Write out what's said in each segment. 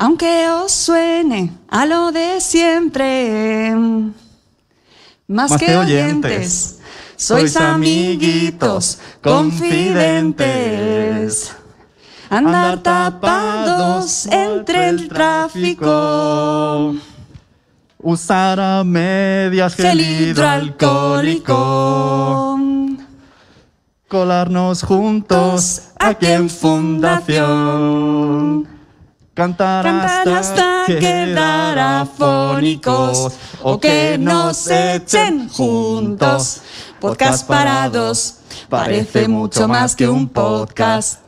Aunque os suene a lo de siempre. Más, Más que, que oyentes, oyentes, sois amiguitos, confidentes. Andar tapados entre el tráfico. Usar a medias Gel hidroalcohólico. Colarnos juntos aquí en Fundación. Cantar, Cantar hasta quedar afónicos o que nos echen juntos. Podcast parados parece mucho más que un podcast.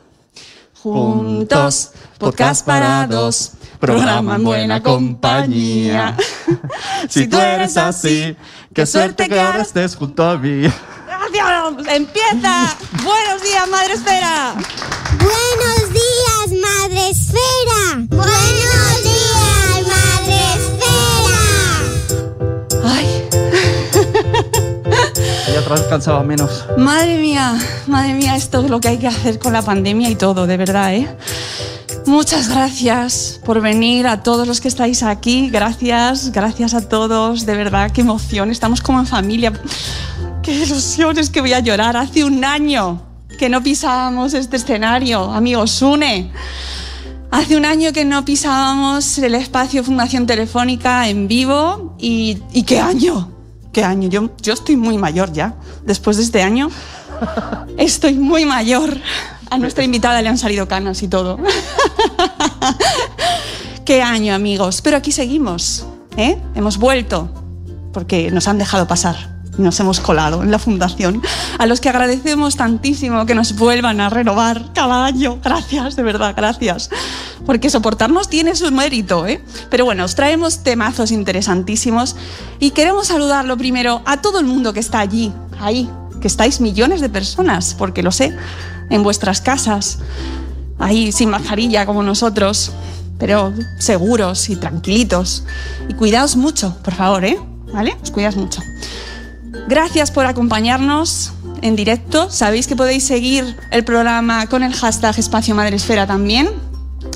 Juntos, podcast parados, programa en buena compañía. Si tú eres así, qué suerte que ahora estés junto a mí. ¡Gracias! ¡Empieza! ¡Buenos días, Madre Esfera! Buenos días, Madre Esfera. Buenos días, Madre Esfera. ¡Ay! Y atrás cansaba menos. Madre mía, madre mía, esto es lo que hay que hacer con la pandemia y todo, de verdad, ¿eh? Muchas gracias por venir a todos los que estáis aquí. Gracias, gracias a todos. De verdad, qué emoción. Estamos como en familia. Qué ilusión, es que voy a llorar. Hace un año que no pisábamos este escenario, amigos, une. Hace un año que no pisábamos el espacio Fundación Telefónica en vivo y, y qué año, qué año. Yo, yo estoy muy mayor ya. Después de este año, estoy muy mayor. A nuestra invitada le han salido canas y todo. qué año, amigos. Pero aquí seguimos, ¿eh? Hemos vuelto porque nos han dejado pasar. Nos hemos colado en la fundación, a los que agradecemos tantísimo que nos vuelvan a renovar cada año. Gracias, de verdad, gracias. Porque soportarnos tiene su mérito, ¿eh? Pero bueno, os traemos temazos interesantísimos y queremos saludar lo primero a todo el mundo que está allí, ahí, que estáis millones de personas, porque lo sé, en vuestras casas, ahí sin mascarilla como nosotros, pero seguros y tranquilitos. Y cuidaos mucho, por favor, ¿eh? ¿Vale? Os cuidas mucho. Gracias por acompañarnos en directo. Sabéis que podéis seguir el programa con el hashtag Espacio Madresfera también.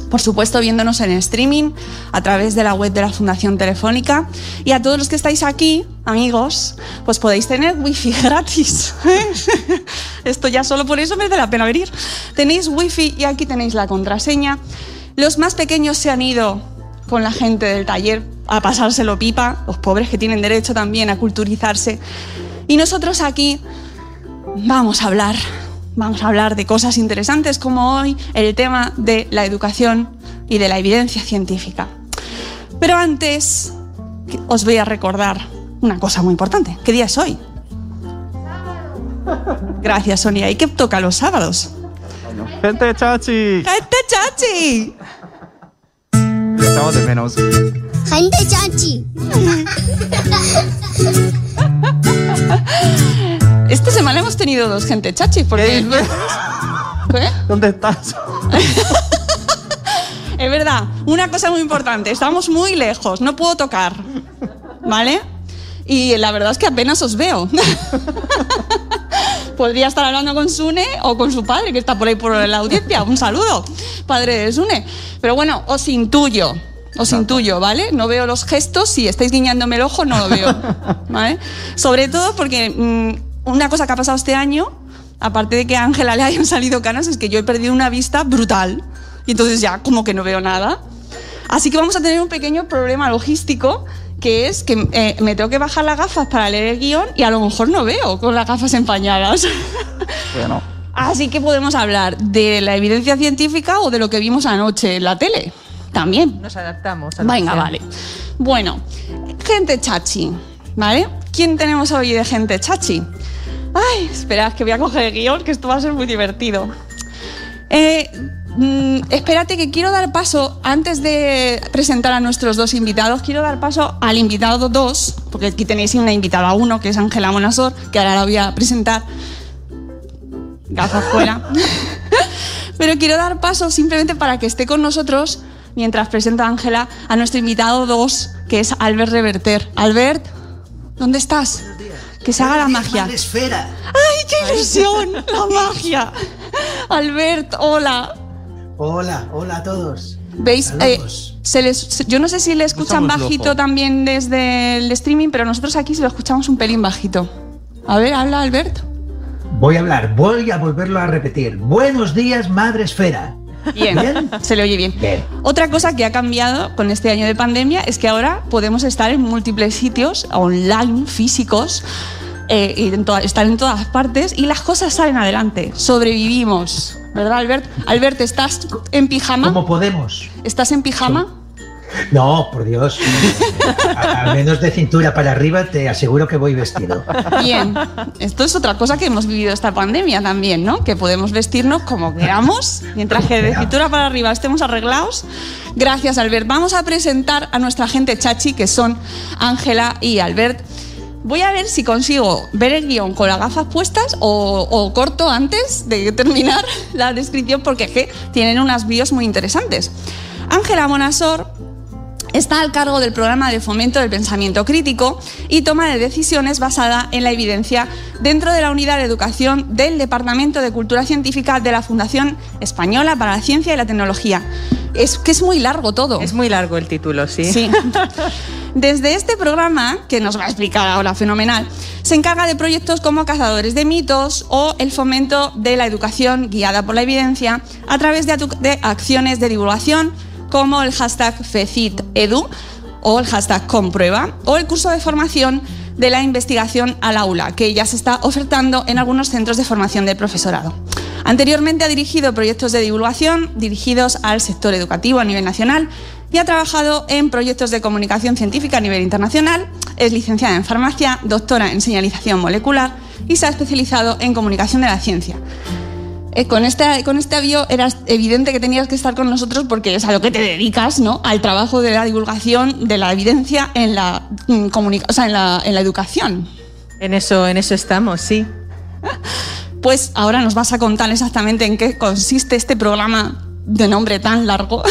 Por supuesto, viéndonos en streaming a través de la web de la Fundación Telefónica. Y a todos los que estáis aquí, amigos, pues podéis tener wifi gratis. Esto ya solo por eso merece la pena venir. Tenéis wifi y aquí tenéis la contraseña. Los más pequeños se han ido con la gente del taller a pasárselo pipa, los pobres que tienen derecho también a culturizarse. Y nosotros aquí vamos a hablar, vamos a hablar de cosas interesantes como hoy el tema de la educación y de la evidencia científica. Pero antes os voy a recordar una cosa muy importante. ¿Qué día es hoy? Gracias, Sonia. ¿Y qué toca los sábados? Gente, chachi. ¡Gente chachi! Le echamos de menos. Gente chachi. Esta semana hemos tenido dos gente chachi porque... ¿Qué? ¿Dónde estás? Es verdad, una cosa muy importante, estamos muy lejos, no puedo tocar, ¿vale? Y la verdad es que apenas os veo. Podría estar hablando con Sune o con su padre, que está por ahí por la audiencia. Un saludo, padre de Sune. Pero bueno, os intuyo, os intuyo, ¿vale? No veo los gestos, si estáis guiñándome el ojo, no lo veo, ¿vale? Sobre todo porque mm, una cosa que ha pasado este año, aparte de que a Ángela le hayan salido canas, es que yo he perdido una vista brutal. Y entonces ya como que no veo nada. Así que vamos a tener un pequeño problema logístico que es que eh, me tengo que bajar las gafas para leer el guion y a lo mejor no veo con las gafas empañadas. Bueno, Así que podemos hablar de la evidencia científica o de lo que vimos anoche en la tele. También. Nos adaptamos. a Venga, vale. Bueno, gente chachi, ¿vale? ¿Quién tenemos hoy de gente chachi? Ay, esperad que voy a coger el guion, que esto va a ser muy divertido. Eh, mm, espérate que quiero dar paso, antes de presentar a nuestros dos invitados, quiero dar paso al invitado 2, porque aquí tenéis una invitada 1, que es Ángela Monasor, que ahora la voy a presentar. Gafas fuera. Pero quiero dar paso simplemente para que esté con nosotros, mientras presento a Ángela, a nuestro invitado 2, que es Albert Reverter. Albert, ¿dónde estás? Que se haga la magia. Esfera. ¡Ay, qué ilusión! ¡La magia! Albert, hola. Hola, hola a todos. ¿Veis? Eh, se les, yo no sé si le escuchan bajito también desde el streaming, pero nosotros aquí se lo escuchamos un pelín bajito. A ver, habla Albert. Voy a hablar, voy a volverlo a repetir. Buenos días, Madre Esfera. Bien, Bien. se le oye bien. Bien. Otra cosa que ha cambiado con este año de pandemia es que ahora podemos estar en múltiples sitios online, físicos, eh, y en estar en todas partes y las cosas salen adelante. Sobrevivimos. ¿Verdad, Albert? Albert, ¿estás en pijama? ¿Cómo podemos? ¿Estás en pijama? No, por Dios. Al menos de cintura para arriba te aseguro que voy vestido. Bien. Esto es otra cosa que hemos vivido esta pandemia también, ¿no? Que podemos vestirnos como queramos, mientras que de cintura para arriba estemos arreglados. Gracias, Albert. Vamos a presentar a nuestra gente chachi, que son Ángela y Albert. Voy a ver si consigo ver el guion con las gafas puestas o, corto antes de terminar la descripción, porque tienen unas bios muy interesantes. Ángela Monasor Está al cargo del programa de fomento del pensamiento crítico y toma de decisiones basada en la evidencia dentro de la unidad de educación del Departamento de Cultura Científica de la Fundación Española para la Ciencia y la Tecnología. Es que es muy largo todo. Es muy largo el título, sí. Sí. Desde este programa, que nos va a explicar ahora fenomenal, se encarga de proyectos como Cazadores de Mitos o el fomento de la educación guiada por la evidencia a través de, de acciones de divulgación como el hashtag FECITEDU o el hashtag Comprueba o el curso de formación de la investigación al aula, que ya se está ofertando en algunos centros de formación del profesorado. Anteriormente ha dirigido proyectos de divulgación dirigidos al sector educativo a nivel nacional y ha trabajado en proyectos de comunicación científica a nivel internacional. Es licenciada en farmacia, doctora en señalización molecular y se ha especializado en comunicación de la ciencia. Eh, con, este, con este avión era evidente que tenías que estar con nosotros porque es a lo que te dedicas, ¿no? Al trabajo de la divulgación de la evidencia en la, mm, comunica- o sea, en la, en la educación. En eso, en eso estamos, sí. Pues ahora nos vas a contar exactamente en qué consiste este programa de nombre tan largo.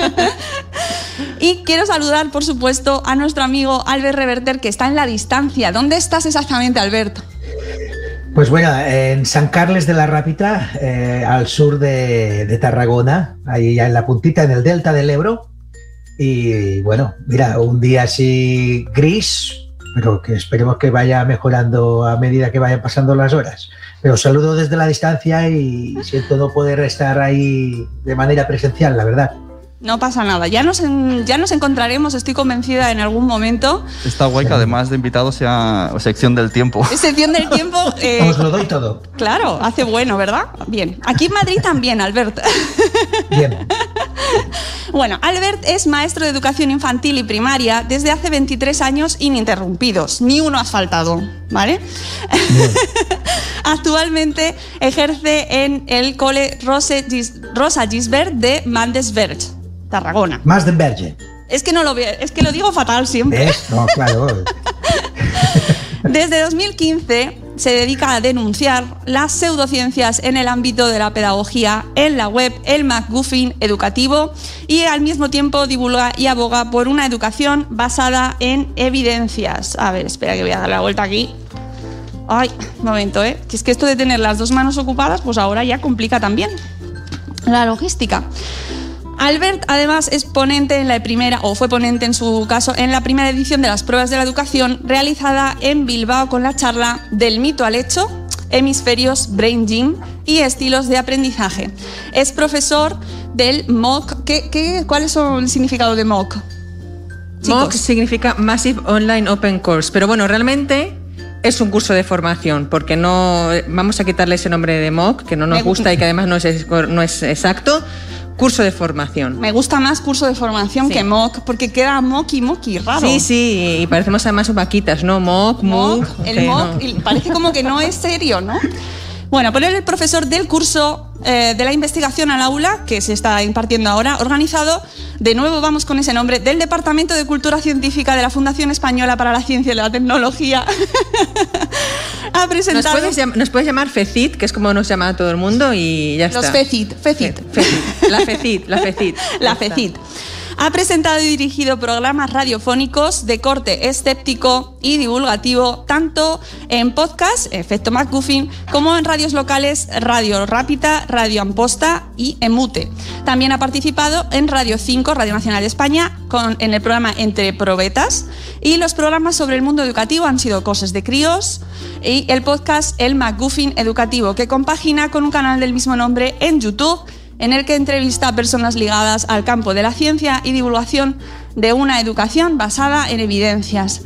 y quiero saludar, por supuesto, a nuestro amigo Albert Reverter, que está en la distancia. ¿Dónde estás exactamente, Albert? Pues bueno, en San Carles de la Rápita, eh, al sur de, de Tarragona, ahí ya en la puntita, en el delta del Ebro. Y bueno, mira, un día así gris, pero que esperemos que vaya mejorando a medida que vayan pasando las horas. Pero saludo desde la distancia y siento no poder estar ahí de manera presencial, la verdad. No pasa nada, ya nos, en- ya nos encontraremos, estoy convencida, en algún momento. está guay que además de invitado sea sección del tiempo. Excepción del tiempo, eh, Os lo doy todo. claro, hace bueno, ¿verdad? Bien. Aquí en Madrid también, Albert. Bien. Bueno, Albert es maestro de educación infantil y primaria desde hace 23 años ininterrumpidos. Ni uno has faltado, ¿vale? Actualmente ejerce en el cole Rose Gis- Rosa Gisbert de Mandesberg, Tarragona. Más de Berge. Es que no lo veo, es que lo digo fatal siempre. ¿Ves? No, claro. Desde 2015 se dedica a denunciar las pseudociencias en el ámbito de la pedagogía en la web El McGuffin Educativo y al mismo tiempo divulga y aboga por una educación basada en evidencias. A ver, espera que voy a dar la vuelta aquí. Ay, un momento, ¿eh? Que es que esto de tener las dos manos ocupadas, pues ahora ya complica también la logística. Albert además es ponente en la primera, o fue ponente en su caso, en la primera edición de las pruebas de la educación realizada en Bilbao con la charla Del mito al hecho, hemisferios Brain Gym y estilos de aprendizaje. Es profesor del MOOC. ¿Qué, qué, cuál es el significado de MOOC? MOOC significa Massive Online Open Course, pero bueno, realmente es un curso de formación, porque no vamos a quitarle ese nombre de MOOC, que no nos gusta y que además no es, no es exacto. Curso de formación. Me gusta más curso de formación que MOOC, porque queda moki moki raro. Sí, sí, y parecemos además vaquitas, ¿no? MOOC, MOOC. El MOOC, parece como que no es serio, ¿no? Bueno, poner el profesor del curso eh, de la investigación al aula, que se está impartiendo ahora, organizado, de nuevo vamos con ese nombre, del Departamento de Cultura Científica de la Fundación Española para la Ciencia y la Tecnología. ha presentado... ¿Nos puedes, llamar FECIT, que es como nos llama todo el mundo, y ya está. Los FECIT, FECIT. La FECIT, la FECIT. La FECIT. Ha presentado y dirigido programas radiofónicos de corte escéptico y divulgativo, tanto en podcast, Efecto McGuffin, como en radios locales Radio Rápida, Radio Amposta y Emute. También ha participado en Radio 5, Radio Nacional de España, con, en el programa Entre Probetas, y los programas sobre el mundo educativo han sido Cosas de Críos y el podcast El McGuffin Educativo, que compagina con un canal del mismo nombre en YouTube en el que entrevista a personas ligadas al campo de la ciencia y divulgación de una educación basada en evidencias.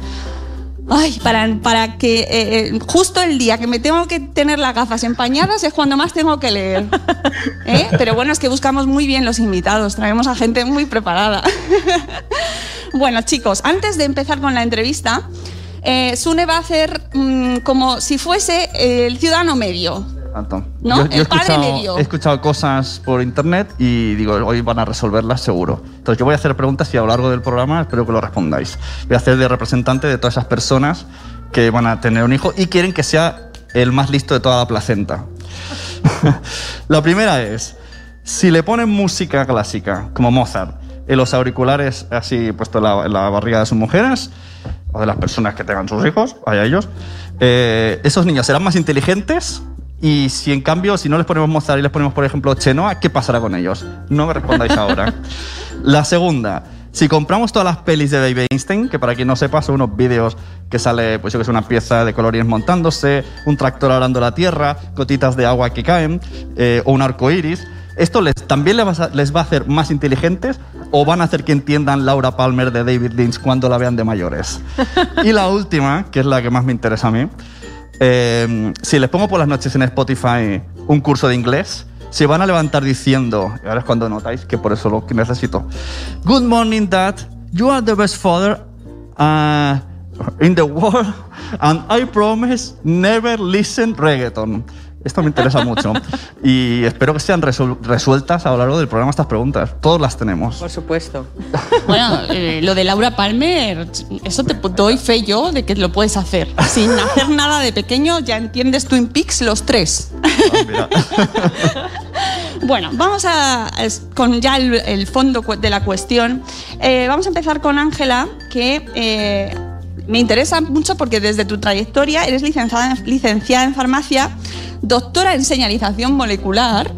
Ay, para, para que eh, eh, justo el día que me tengo que tener las gafas empañadas es cuando más tengo que leer. ¿Eh? Pero bueno, es que buscamos muy bien los invitados, traemos a gente muy preparada. bueno, chicos, antes de empezar con la entrevista, Sune va a hacer mm, como si fuese el ciudadano medio. ¿No? Yo, he, escuchado, cosas por internet y digo, hoy van a resolverlas seguro. Entonces yo voy a hacer preguntas y a lo largo del programa espero que lo respondáis. Voy a hacer de representante de todas esas personas que van a tener un hijo y quieren que sea el más listo de toda la placenta. la primera es, si le ponen música clásica, como Mozart, en los auriculares así puesto en la, barriga de sus mujeres, o de las personas que tengan sus hijos, vaya ellos, eh, ¿esos niños serán más inteligentes y si en cambio, si no les ponemos Mozart y les ponemos, por ejemplo, Chenoa, ¿qué pasará con ellos? No me respondáis ahora. La segunda, si compramos todas las pelis de Baby Einstein, que para quien no sepa son unos vídeos que sale, pues yo que es una pieza de colorines montándose, un tractor arando la tierra, gotitas de agua que caen, eh, o un arco iris, ¿esto les, también les va, a, les va, a, hacer más inteligentes o van a hacer que entiendan Laura Palmer de David Lynch cuando la vean de mayores? Y la última, que es la que más me interesa a mí, eh, si les pongo por las noches en Spotify un curso de inglés, se van a levantar diciendo, y ahora es cuando notáis que por eso lo que necesito. Good morning, Dad. You are the best father uh, in the world, and I promise never listen reggaeton. Esto me interesa mucho. Y espero que sean resueltas a lo largo del programa estas preguntas. Todos las tenemos. Por supuesto. Bueno, eh, lo de Laura Palmer, eso te doy fe yo de que lo puedes hacer. Sin hacer nada de pequeño, ya entiendes Twin Peaks los tres. Ah, bueno, vamos a, con ya el, fondo de la cuestión. Eh, vamos a empezar con Ángela, que eh, me interesa mucho porque desde tu trayectoria eres licenciada, en farmacia doctora en señalización molecular.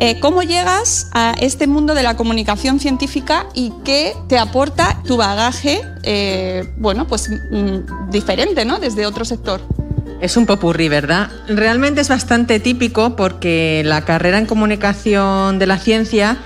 Eh, ¿Cómo llegas a este mundo de la comunicación científica y qué te aporta tu bagaje, eh, bueno, pues mm, diferente, ¿no? Desde otro sector. Es un popurrí, ¿verdad? Realmente es bastante típico porque la carrera en comunicación de la ciencia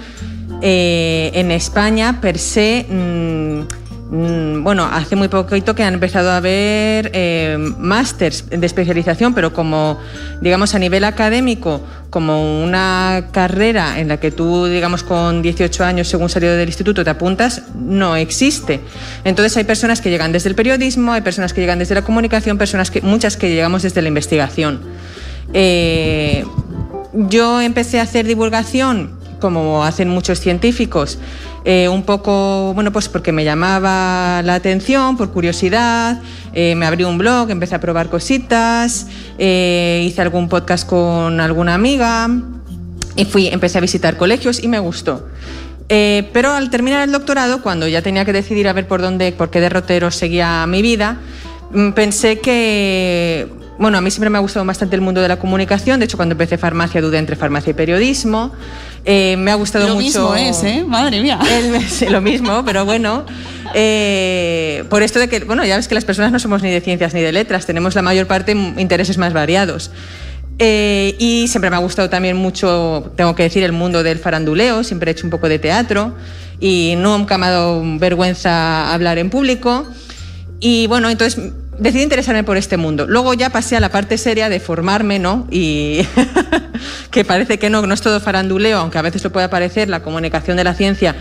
eh, en España, per se, Mm, bueno, hace muy poquito que han empezado a haber eh, másters de especialización, pero como, digamos, a nivel académico, como una carrera en la que tú, digamos, con 18 años, según salido del instituto, te apuntas, no existe. Entonces hay personas que llegan desde el periodismo, hay personas que llegan desde la comunicación, personas que, muchas que llegamos desde la investigación. Eh, yo empecé a hacer divulgación, como hacen muchos científicos, eh, un poco, bueno, pues porque me llamaba la atención, por curiosidad, eh, me abrí un blog, empecé a probar cositas, eh, hice algún podcast con alguna amiga y fui, empecé a visitar colegios y me gustó. pero al terminar el doctorado, cuando ya tenía que decidir a ver por dónde, por qué derrotero seguía mi vida, mm, pensé que bueno, a mí siempre me ha gustado bastante el mundo de la comunicación. De hecho, cuando empecé farmacia dudé entre farmacia y periodismo. Eh, me ha gustado mucho. Lo mismo es, ¿eh? Madre mía. lo mismo, pero bueno. Eh, por esto de que, bueno, ya ves que las personas no somos ni de ciencias ni de letras, tenemos la mayor parte intereses más variados. Eh, y siempre me ha gustado también mucho, tengo que decir, el mundo del faranduleo, siempre he hecho un poco de teatro y nunca me ha dado vergüenza hablar en público. Y bueno, entonces decidí interesarme por este mundo. Luego ya pasé a la parte seria de formarme, ¿no? Y que parece que no, no es todo faranduleo, aunque a veces lo pueda parecer, la comunicación de la ciencia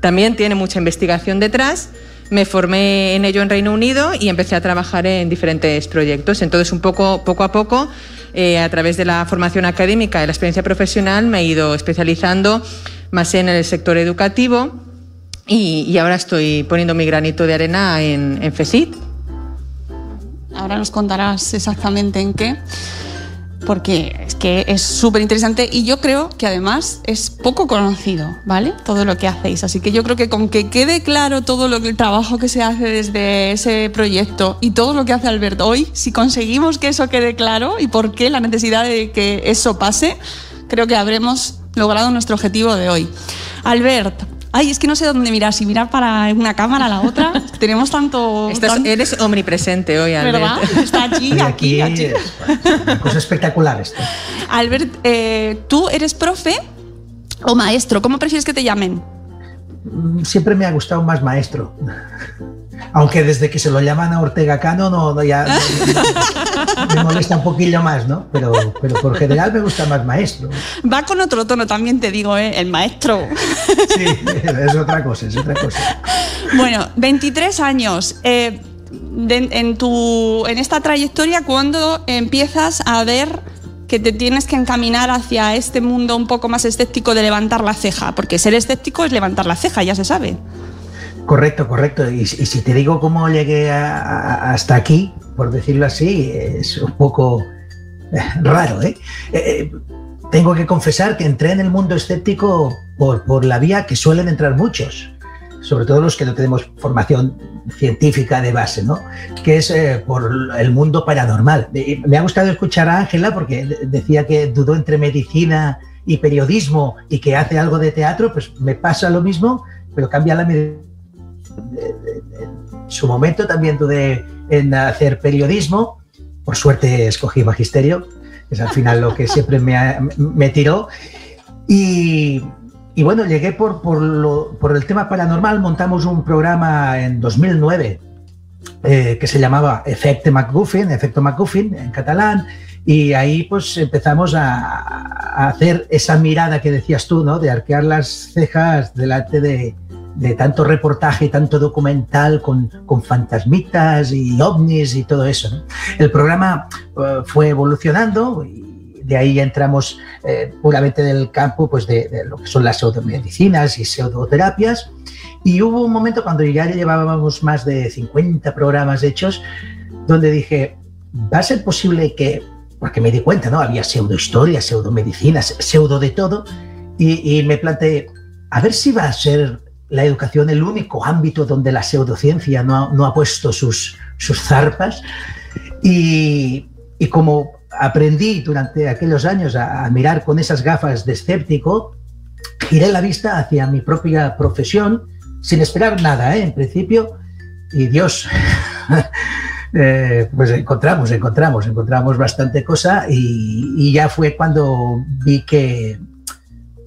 también tiene mucha investigación detrás. Me formé en ello en Reino Unido y empecé a trabajar en diferentes proyectos. Entonces, un poco, poco a poco, eh, a través de la formación académica y la experiencia profesional, me he ido especializando más en el sector educativo y, ahora estoy poniendo mi granito de arena en, en FECIT. Ahora nos contarás exactamente en qué porque es que es súper interesante y yo creo que además es poco conocido, ¿vale? Todo lo que hacéis. Así que yo creo que con que quede claro todo lo el trabajo que se hace desde ese proyecto y todo lo que hace Albert hoy, si conseguimos que eso quede claro y por qué la necesidad de que eso pase, creo que habremos logrado nuestro objetivo de hoy. Albert, Ay, es que no sé dónde mirar, si mirar para una cámara, la otra. Tenemos tanto. Eres omnipresente hoy, Albert. ¿Verdad? Está allí, aquí, aquí. Cosa espectacular esto. Albert, eh, ¿tú eres profe o maestro? ¿Cómo prefieres que te llamen? Mm, siempre me ha gustado más maestro. Aunque desde que se lo llaman a Ortega Cano, no, ya me molesta un poquillo más, ¿no? Pero, pero por general me gusta más maestro. Va con otro tono también, te digo, ¿eh? el maestro. Sí, es otra cosa, es otra cosa. Bueno, 23 años. Eh, en, tu, en esta trayectoria, ¿cuándo empiezas a ver que te tienes que encaminar hacia este mundo un poco más escéptico de levantar la ceja? Porque ser escéptico es levantar la ceja, ya se sabe. Correcto, correcto. Y, si te digo cómo llegué hasta aquí, por decirlo así, es un poco eh, raro. ¿eh? ¿eh? tengo que confesar que entré en el mundo escéptico por, la vía que suelen entrar muchos, sobre todo los que no tenemos formación científica de base, ¿no? que es eh, por el mundo paranormal. Me ha gustado escuchar a Ángela porque decía que dudó entre medicina y periodismo y que hace algo de teatro, pues me pasa lo mismo, pero cambia la medicina su momento también dudé en hacer periodismo. Por suerte escogí magisterio, es al final lo que siempre me, tiró. Y, bueno, llegué por, por, el tema paranormal, montamos un programa en 2009 eh, que se llamaba Efecto McGuffin, Efecto McGuffin en catalán, y ahí pues empezamos a, a, hacer esa mirada que decías tú, ¿no? De arquear las cejas delante de, de tanto reportaje, tanto documental con, fantasmitas y ovnis y todo eso. El programa eh, fue evolucionando y de ahí ya entramos eh, puramente del campo pues de, lo que son las pseudomedicinas y pseudoterapias. Y hubo un momento cuando ya llevábamos más de 50 programas hechos, donde dije, ¿va a ser posible que, porque me di cuenta, ¿no? Había pseudohistorias, pseudomedicinas, pseudo de todo, y me planteé, a ver si va a ser la educación el único ámbito donde la pseudociencia no ha, puesto sus, sus zarpas. Y, como aprendí durante aquellos años a, mirar con esas gafas de escéptico, giré la vista hacia mi propia profesión sin esperar nada, ¿eh? en principio, y Dios, eh, pues encontramos, encontramos, encontramos bastante cosa y, y ya fue cuando vi que,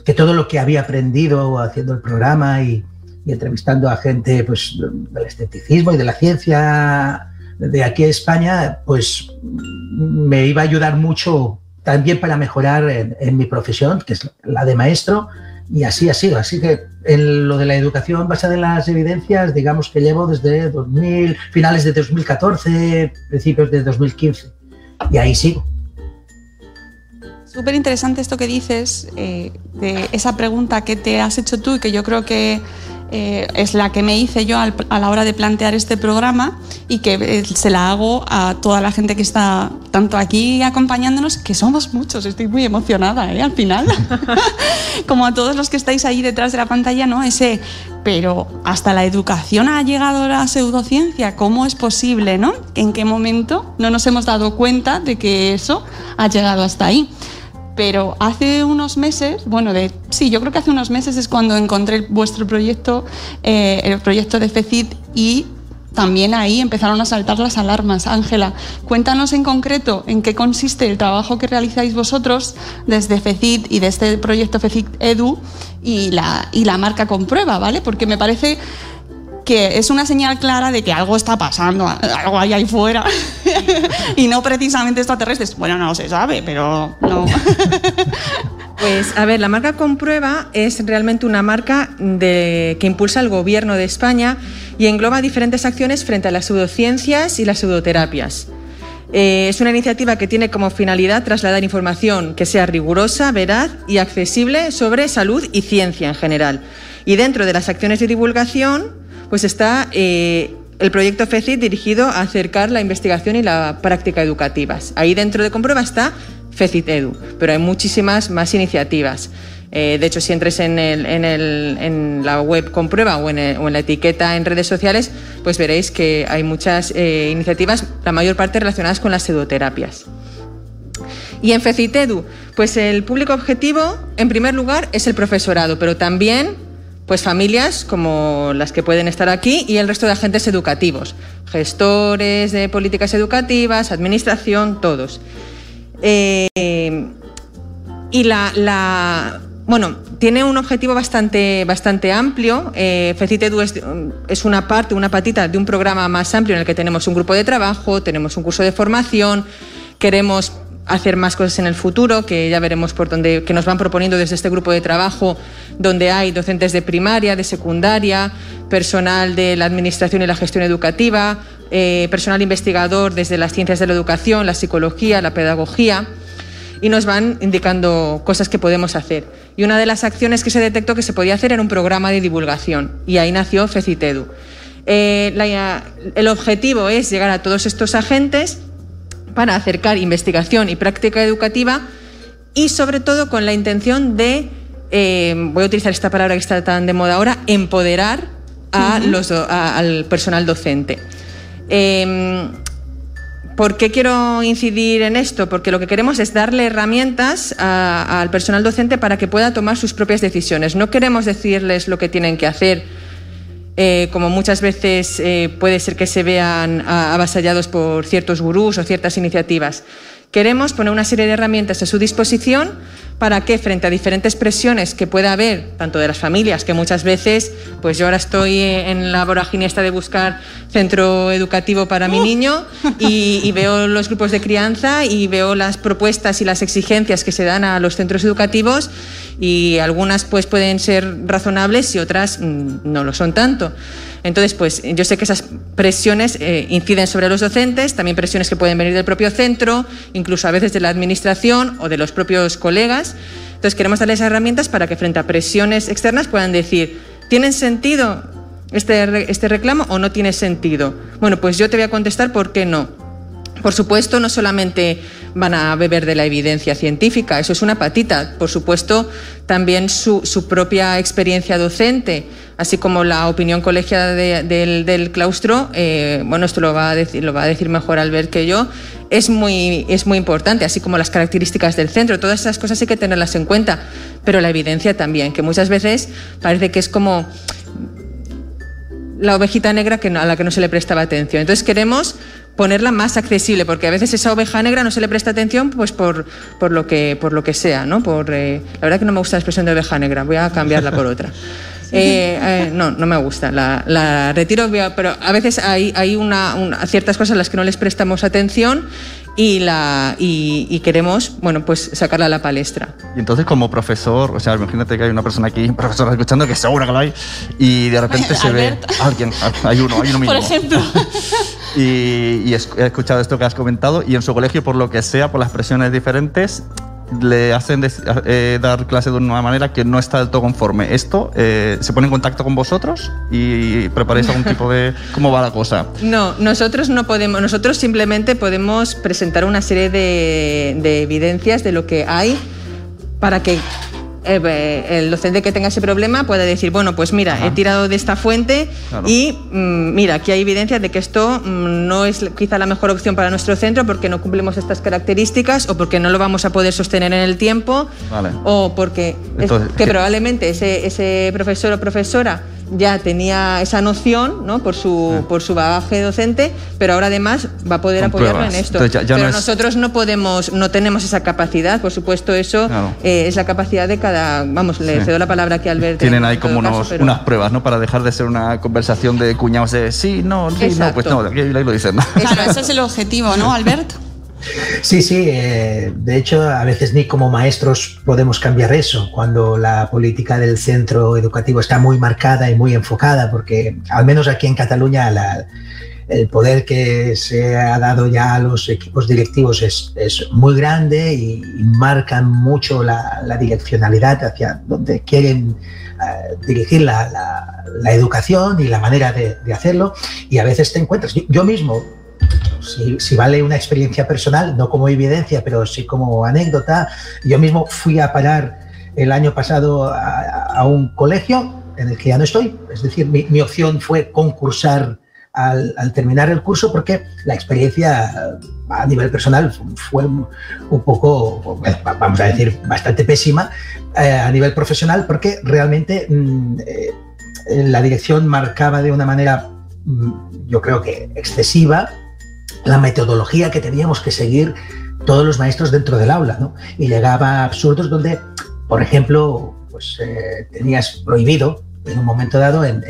que todo lo que había aprendido haciendo el programa y, entrevistando a gente pues, del escepticismo y de la ciencia de aquí a España, pues me iba a ayudar mucho también para mejorar en, mi profesión, que es la de maestro, y así ha sido. Así que en lo de la educación basada en las evidencias, digamos que llevo desde 2000, finales de 2014, principios de 2015, y ahí sigo. Súper interesante esto que dices, eh, de esa pregunta que te has hecho tú y que yo creo que eh, es la que me hice yo a la hora de plantear este programa y que eh, se la hago a toda la gente que está tanto aquí acompañándonos, que somos muchos, estoy muy emocionada ¿eh? al final, como a todos los que estáis ahí detrás de la pantalla, ¿no? Ese, pero hasta la educación ha llegado la pseudociencia, ¿cómo es posible, ¿no? ¿En qué momento no nos hemos dado cuenta de que eso ha llegado hasta ahí? Pero hace unos meses, bueno, sí, yo creo que hace unos meses es cuando encontré vuestro proyecto, eh, el proyecto de FECID, y también ahí empezaron a saltar las alarmas. Ángela, cuéntanos en concreto en qué consiste el trabajo que realizáis vosotros desde FECIT y de este proyecto FECIT Edu y la, y la marca Comprueba, ¿vale? Porque me parece que es una señal clara de que algo está pasando, algo hay ahí fuera. y no precisamente extraterrestres. Bueno, no se sabe, pero no. Pues a ver, la marca Comprueba es realmente una marca de, que impulsa el gobierno de España y engloba diferentes acciones frente a las pseudociencias y las pseudoterapias. Eh, es una iniciativa que tiene como finalidad trasladar información que sea rigurosa, veraz y accesible sobre salud y ciencia en general. Y dentro de las acciones de divulgación, pues está eh, el proyecto FECIT dirigido a acercar la investigación y la práctica educativas. Ahí dentro de Comprueba está FECIT Edu, pero hay muchísimas más iniciativas. Eh, de hecho, si entres en, la web Comprueba o, en, la etiqueta en redes sociales, pues veréis que hay muchas eh, iniciativas, la mayor parte relacionadas con las pseudoterapias. Y en FECITEDU, pues el público objetivo, en primer lugar, es el profesorado, pero también pues familias como las que pueden estar aquí y el resto de agentes educativos, gestores de políticas educativas, administración, todos. Eh, y la, bueno, tiene un objetivo bastante, bastante amplio. Eh, FECITEDU es, es, una parte, una patita de un programa más amplio en el que tenemos un grupo de trabajo, tenemos un curso de formación, queremos hacer más cosas en el futuro, que ya veremos por dónde, que nos van proponiendo desde este grupo de trabajo, donde hay docentes de primaria, de secundaria, personal de la administración y la gestión educativa, eh, personal investigador desde las ciencias de la educación, la psicología, la pedagogía, y nos van indicando cosas que podemos hacer. Y una de las acciones que se detectó que se podía hacer era un programa de divulgación, y ahí nació FECITEDU. Eh, el objetivo es llegar a todos estos agentes para acercar investigación y práctica educativa y sobre todo con la intención de, eh, voy a utilizar esta palabra que está tan de moda ahora, empoderar a los, al personal docente. Em, ¿Por qué quiero incidir en esto? Porque lo que queremos es darle herramientas al personal docente para que pueda tomar sus propias decisiones. No queremos decirles lo que tienen que hacer, eh, como muchas veces eh, puede ser que se vean avasallados por ciertos gurús o ciertas iniciativas. Queremos poner una serie de herramientas a su disposición para que frente a diferentes presiones que pueda haber, tanto de las familias, que muchas veces, pues yo ahora estoy en la vorágine esta de buscar centro educativo para mi uh. niño y, y, veo los grupos de crianza y veo las propuestas y las exigencias que se dan a los centros educativos y algunas pues pueden ser razonables y otras mm, no lo son tanto. Entonces, pues yo sé que esas presiones eh, inciden sobre los docentes, también presiones que pueden venir del propio centro, incluso a veces de la administración o de los propios colegas. Entonces, queremos darles herramientas para que frente a presiones externas puedan decir, ¿tienen sentido este, este reclamo o no tiene sentido? Bueno, pues yo te voy a contestar por qué no. Por supuesto, no solamente van a beber de la evidencia científica, eso es una patita. Por supuesto, también su, propia experiencia docente, así como la opinión colegiada del, claustro, eh, bueno, esto lo va, a decir, lo va a decir mejor Albert que yo, es muy, es muy importante, así como las características del centro. Todas esas cosas hay que tenerlas en cuenta, pero la evidencia también, que muchas veces parece que es como la ovejita negra que a la que no se le prestaba atención. Entonces queremos ponerla más accesible, porque a veces esa oveja negra no se le presta atención pues por, por, lo, que, por lo que sea. ¿no? Por, eh, la verdad que no me gusta la expresión de oveja negra, voy a cambiarla por otra. Eh, eh, no, no me gusta, la, la, retiro, pero a veces hay, hay una, ciertas cosas a las que no les prestamos atención y, la, y, queremos bueno, pues sacarla a la palestra. Y entonces como profesor, o sea, imagínate que hay una persona aquí, profesora escuchando, que seguro que lo hay, y de repente se ve alguien, hay uno, hay uno mismo. Por ejemplo. y, y he escuchado esto que has comentado, y en su colegio, por lo que sea, por las presiones diferentes, le hacen eh, dar clase de una manera que no está del todo conforme. Esto, eh, ¿se pone en contacto con vosotros y preparáis algún tipo de... ¿Cómo va la cosa? No, nosotros no podemos, nosotros simplemente podemos presentar una serie de, de evidencias de lo que hay para que eh, el docente que tenga ese problema puede decir, bueno, pues mira, he tirado de esta fuente y mm, mira, aquí hay evidencia de que esto mm, no es quizá la mejor opción para nuestro centro porque no cumplimos estas características o porque no lo vamos a poder sostener en el tiempo o porque que probablemente ese, ese profesor o profesora ya tenía esa noción ¿no? por, su, por su bagaje docente, pero ahora además va a poder apoyarlo en esto. pero nosotros no podemos, no tenemos esa capacidad, por supuesto, eso eh, es la capacidad de cada. Vamos, le cedo la palabra aquí a Alberto. Tienen ahí como unas pruebas, ¿no? Para dejar de ser una conversación de cuñados de sí, no, sí, no, pues no, aquí lo dicen. Claro, ese es el objetivo, ¿no, Albert? Sí, sí, eh, de hecho a veces ni como maestros podemos cambiar eso cuando la política del centro educativo está muy marcada y muy enfocada, porque al menos aquí en Cataluña el poder que se ha dado ya a los equipos directivos es, muy grande y, marcan mucho la, direccionalidad hacia donde quieren eh, dirigir la, educación y la manera de, hacerlo y a veces te encuentras, yo mismo si, vale una experiencia personal, no como evidencia, pero sí como anécdota, yo mismo fui a parar el año pasado a, un colegio en el que ya no estoy, es decir, mi, opción fue concursar al, terminar el curso porque la experiencia a nivel personal fue un poco, vamos a decir, bastante pésima eh, a nivel profesional porque realmente mm, eh, la dirección marcaba de una manera, mm, yo creo que excesiva, la metodología que teníamos que seguir todos los maestros dentro del aula, ¿no? Y llegaba a absurdos donde, por ejemplo, pues eh, tenías prohibido en un momento dado en,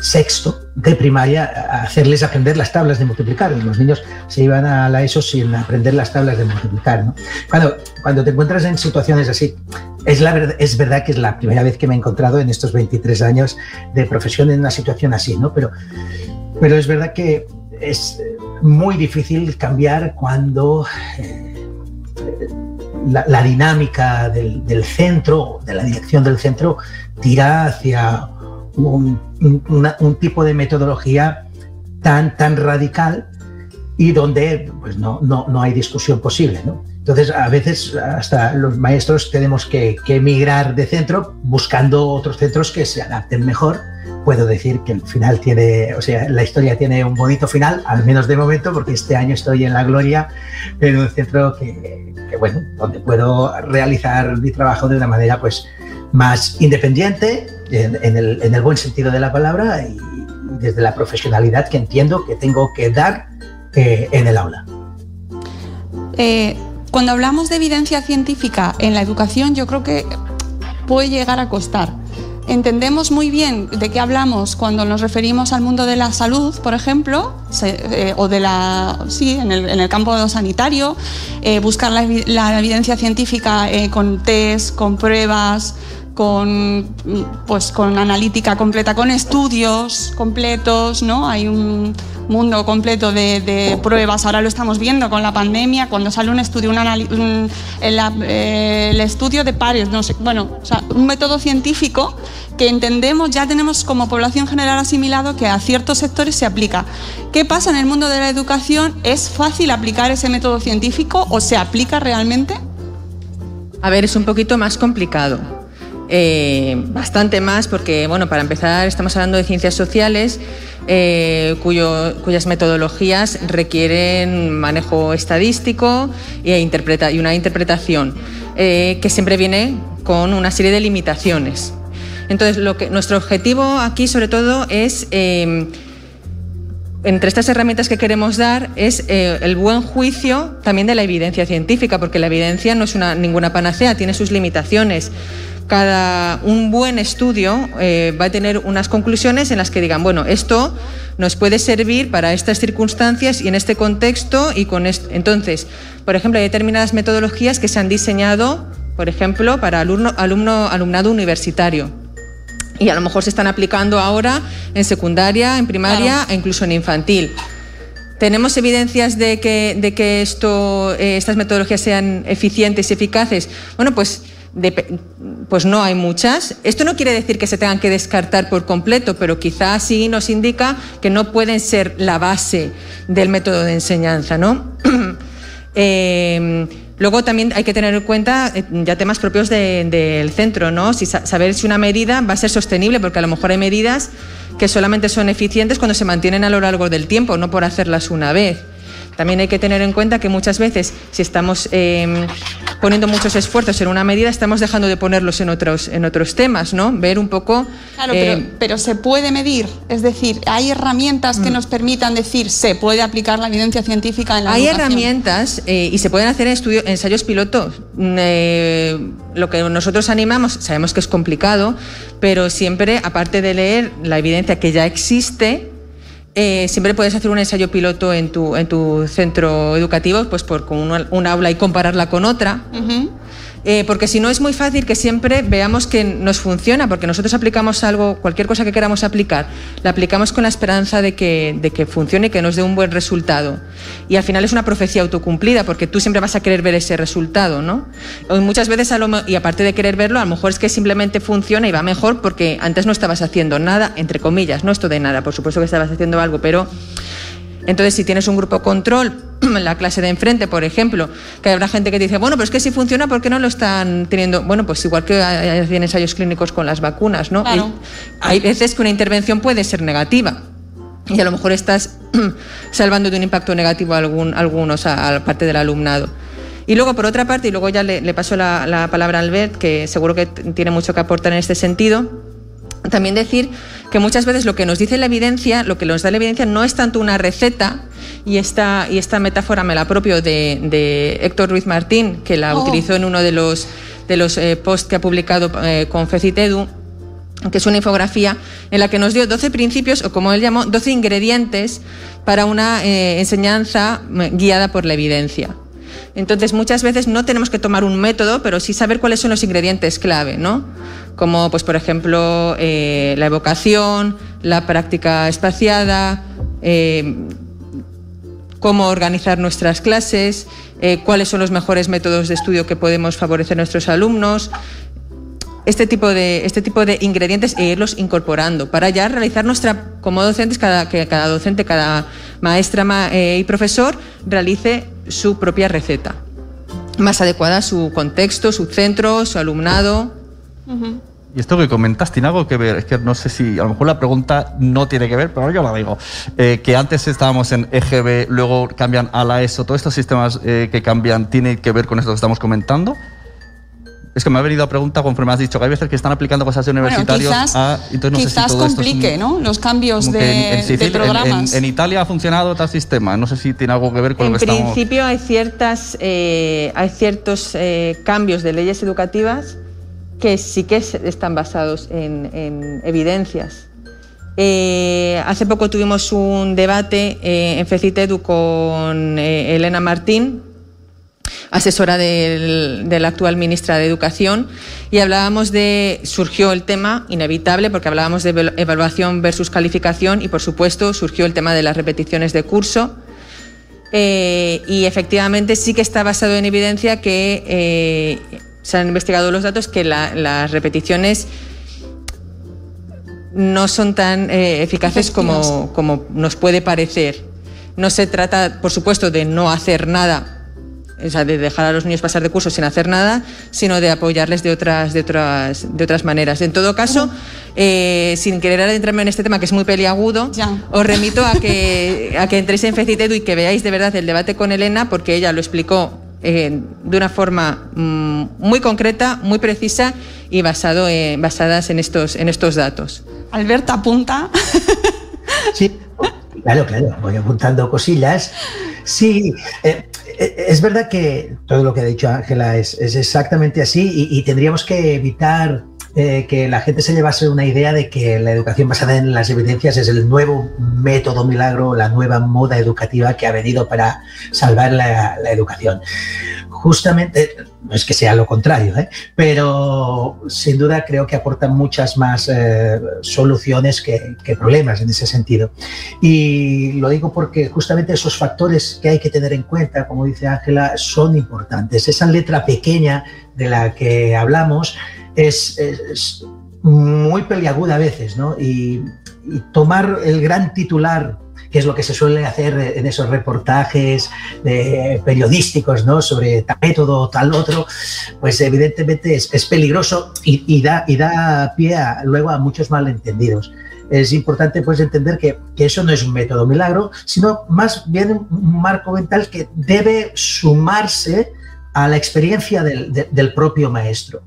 sexto de primaria hacerles aprender las tablas de multiplicar. Los niños se iban a la ESO sin aprender las tablas de multiplicar. ¿no? Cuando, te encuentras en situaciones así, es, verdad que es la primera vez que me he encontrado en estos 23 años de profesión en una situación así, ¿no? Pero es verdad que es muy difícil cambiar cuando eh, la, dinámica del, centro, de la dirección del centro, tira hacia un, tipo de metodología tan, tan radical y donde pues, no, no, hay discusión posible. Entonces, a veces hasta los maestros tenemos que, que emigrar de centro buscando otros centros que se adapten mejor puedo decir que el final tiene, o sea, la historia tiene un bonito final, al menos de momento, porque este año estoy en La Gloria, en un centro que, bueno, donde puedo realizar mi trabajo de una manera pues más independiente, en, el, buen sentido de la palabra, y desde la profesionalidad que entiendo que tengo que dar eh, en el aula. Eh, cuando hablamos de evidencia científica en la educación, yo creo que puede llegar a costar entendemos muy bien de qué hablamos cuando nos referimos al mundo de la salud, por ejemplo, eh, o de la, sí, en el, campo sanitario, eh, buscar la, evidencia científica eh, con test, con pruebas, con, pues, con analítica completa, con estudios completos, ¿no? Hay un mundo completo de, pruebas, ahora lo estamos viendo con la pandemia, cuando sale un estudio, un, eh, el, estudio de pares, no sé, bueno, o sea, un método científico que entendemos, ya tenemos como población general asimilado que a ciertos sectores se aplica. ¿Qué pasa en el mundo de la educación? ¿Es fácil aplicar ese método científico o se aplica realmente? A ver, es un poquito más complicado eh, bastante más porque, bueno, para empezar estamos hablando de ciencias sociales eh, cuyas metodologías requieren manejo estadístico y una interpretación eh, que siempre viene con una serie de limitaciones. Entonces, lo que, nuestro objetivo aquí sobre todo es entre estas herramientas que queremos dar es el buen juicio también de la evidencia científica, porque la evidencia no es una, ninguna panacea, tiene sus limitaciones cada un buen estudio eh, va a tener unas conclusiones en las que digan, bueno, esto nos puede servir para estas circunstancias y en este contexto y con esto. Entonces, por ejemplo, hay determinadas metodologías que se han diseñado, por ejemplo, para alumno, alumnado universitario. Y a lo mejor se están aplicando ahora en secundaria, en primaria e incluso en infantil. ¿Tenemos evidencias de que, de que esto, eh, estas metodologías sean eficientes y eficaces? Bueno, pues pues no hay muchas. Esto no quiere decir que se tengan que descartar por completo, pero quizás sí nos indica que no pueden ser la base del método de enseñanza, ¿no? Em, luego también hay que tener en cuenta eh, ya temas propios del centro, ¿no? Si, saber si una medida va a ser sostenible, porque a lo mejor hay medidas que solamente son eficientes cuando se mantienen a lo largo del tiempo, no por hacerlas una vez. También hay que tener en cuenta que muchas veces si estamos em, poniendo muchos esfuerzos en una medida, estamos dejando de ponerlos en otros, en otros temas, ¿no? Ver un poco... Claro, pero, em, se puede medir, es decir, hay herramientas que mm. nos permitan decir se puede aplicar la evidencia científica en la Hay herramientas eh, y se pueden hacer estudios, ensayos pilotos. Mm, eh, lo que nosotros animamos, sabemos que es complicado, pero siempre, aparte de leer la evidencia que ya existe, eh, siempre puedes hacer un ensayo piloto en tu, en tu centro educativo, pues por con un aula y compararla con otra. Eh, porque si no es muy fácil que siempre veamos que nos funciona, porque nosotros aplicamos algo, cualquier cosa que queramos aplicar, la aplicamos con la esperanza de que, de que funcione que nos dé un buen resultado. Y al final es una profecía autocumplida, porque tú siempre vas a querer ver ese resultado, ¿no? Y muchas veces, y aparte de querer verlo, a lo mejor es que simplemente funciona y va mejor porque antes no estabas haciendo nada, entre comillas, no esto de nada, por supuesto que estabas haciendo algo, pero entonces, si tienes un grupo control, la clase de enfrente, por ejemplo, que habrá gente que dice, bueno, pero es que si funciona, ¿por qué no lo están teniendo? Bueno, pues igual que hacen ensayos clínicos con las vacunas, ¿no? Hay veces que una intervención puede ser negativa y a lo mejor estás salvando de un impacto negativo a, algún, algunos, a, la parte del alumnado. Y luego, por otra parte, y luego ya le, paso la, la palabra a Albert, que seguro que tiene mucho que aportar en este sentido, también decir que muchas veces lo que nos dice la evidencia, lo que nos da la evidencia no es tanto una receta, y esta, y esta metáfora me la propio de, Héctor Ruiz Martín, que la oh. utilizó en uno de los, de los eh, posts que ha publicado eh, con Fecitedu, que es una infografía en la que nos dio 12 principios, o como él llamó, 12 ingredientes para una eh, enseñanza guiada por la evidencia. Entonces, muchas veces no tenemos que tomar un método, pero sí saber cuáles son los ingredientes clave, ¿no? Como, pues, por ejemplo, eh, la evocación, la práctica espaciada, eh, cómo organizar nuestras clases, eh, cuáles son los mejores métodos de estudio que podemos favorecer a nuestros alumnos, este tipo de, este tipo de ingredientes e irlos incorporando para ya realizar nuestra, como docentes, cada, que cada docente, cada maestra y profesor realice su propia receta, más adecuada a su contexto, su centro, su alumnado. Y esto que comentas tiene algo que ver, es que no sé si a lo mejor la pregunta no tiene que ver, pero yo la digo. Eh, que antes estábamos en EGB, luego cambian a la ESO, todos estos sistemas eh, que cambian, ¿tiene que ver con esto que estamos comentando? Es que me ha venido a pregunta conforme has dicho que hay veces que están aplicando cosas universitarios quizás, quizás complique, ¿no? Los cambios de, programas. En, Italia ha funcionado tal sistema. No sé si tiene algo que ver con lo que estamos... En principio hay, ciertas, eh, hay ciertos eh, cambios de leyes educativas que sí que están basados en, evidencias. Eh, hace poco tuvimos un debate en FECITEDU con Elena Martín, asesora de la actual ministra de Educación, y hablábamos de, surgió el tema inevitable, porque hablábamos de evaluación versus calificación, y por supuesto surgió el tema de las repeticiones de curso. Eh, y efectivamente sí que está basado en evidencia que eh, se han investigado los datos que las repeticiones no son tan eh, eficaces como, como nos puede parecer. No se trata, por supuesto, de no hacer nada o sea, de dejar a los niños pasar de curso sin hacer nada, sino de apoyarles de otras, de otras, de otras maneras. En todo caso, eh, sin querer adentrarme en este tema que es muy peliagudo, os remito a que, a que entréis en Fecitedu y que veáis de verdad el debate con Elena, porque ella lo explicó eh, de una forma mm, muy concreta, muy precisa y basado basadas en estos, en estos datos. Alberta, apunta. Sí, claro, claro, voy apuntando cosillas. Sí, eh, eh, es verdad que todo lo que ha dicho Ángela es, exactamente así y, tendríamos que evitar eh, que la gente se llevase una idea de que la educación basada en las evidencias es el nuevo método milagro, la nueva moda educativa que ha venido para salvar la educación justamente, no es que sea lo contrario, ¿eh? pero sin duda creo que aportan muchas más eh, soluciones que, problemas en ese sentido. Y lo digo porque justamente esos factores que hay que tener en cuenta, como dice Ángela, son importantes. Esa letra pequeña de la que hablamos es, muy peliaguda a veces, ¿no? y tomar el gran titular que es lo que se suele hacer en esos reportajes periodísticos ¿no? sobre tal método o tal otro, pues evidentemente es, peligroso y, da, pie luego a muchos malentendidos. es importante pues entender que, eso no es un método milagro, sino más bien un marco mental que debe sumarse a la experiencia del, propio maestro.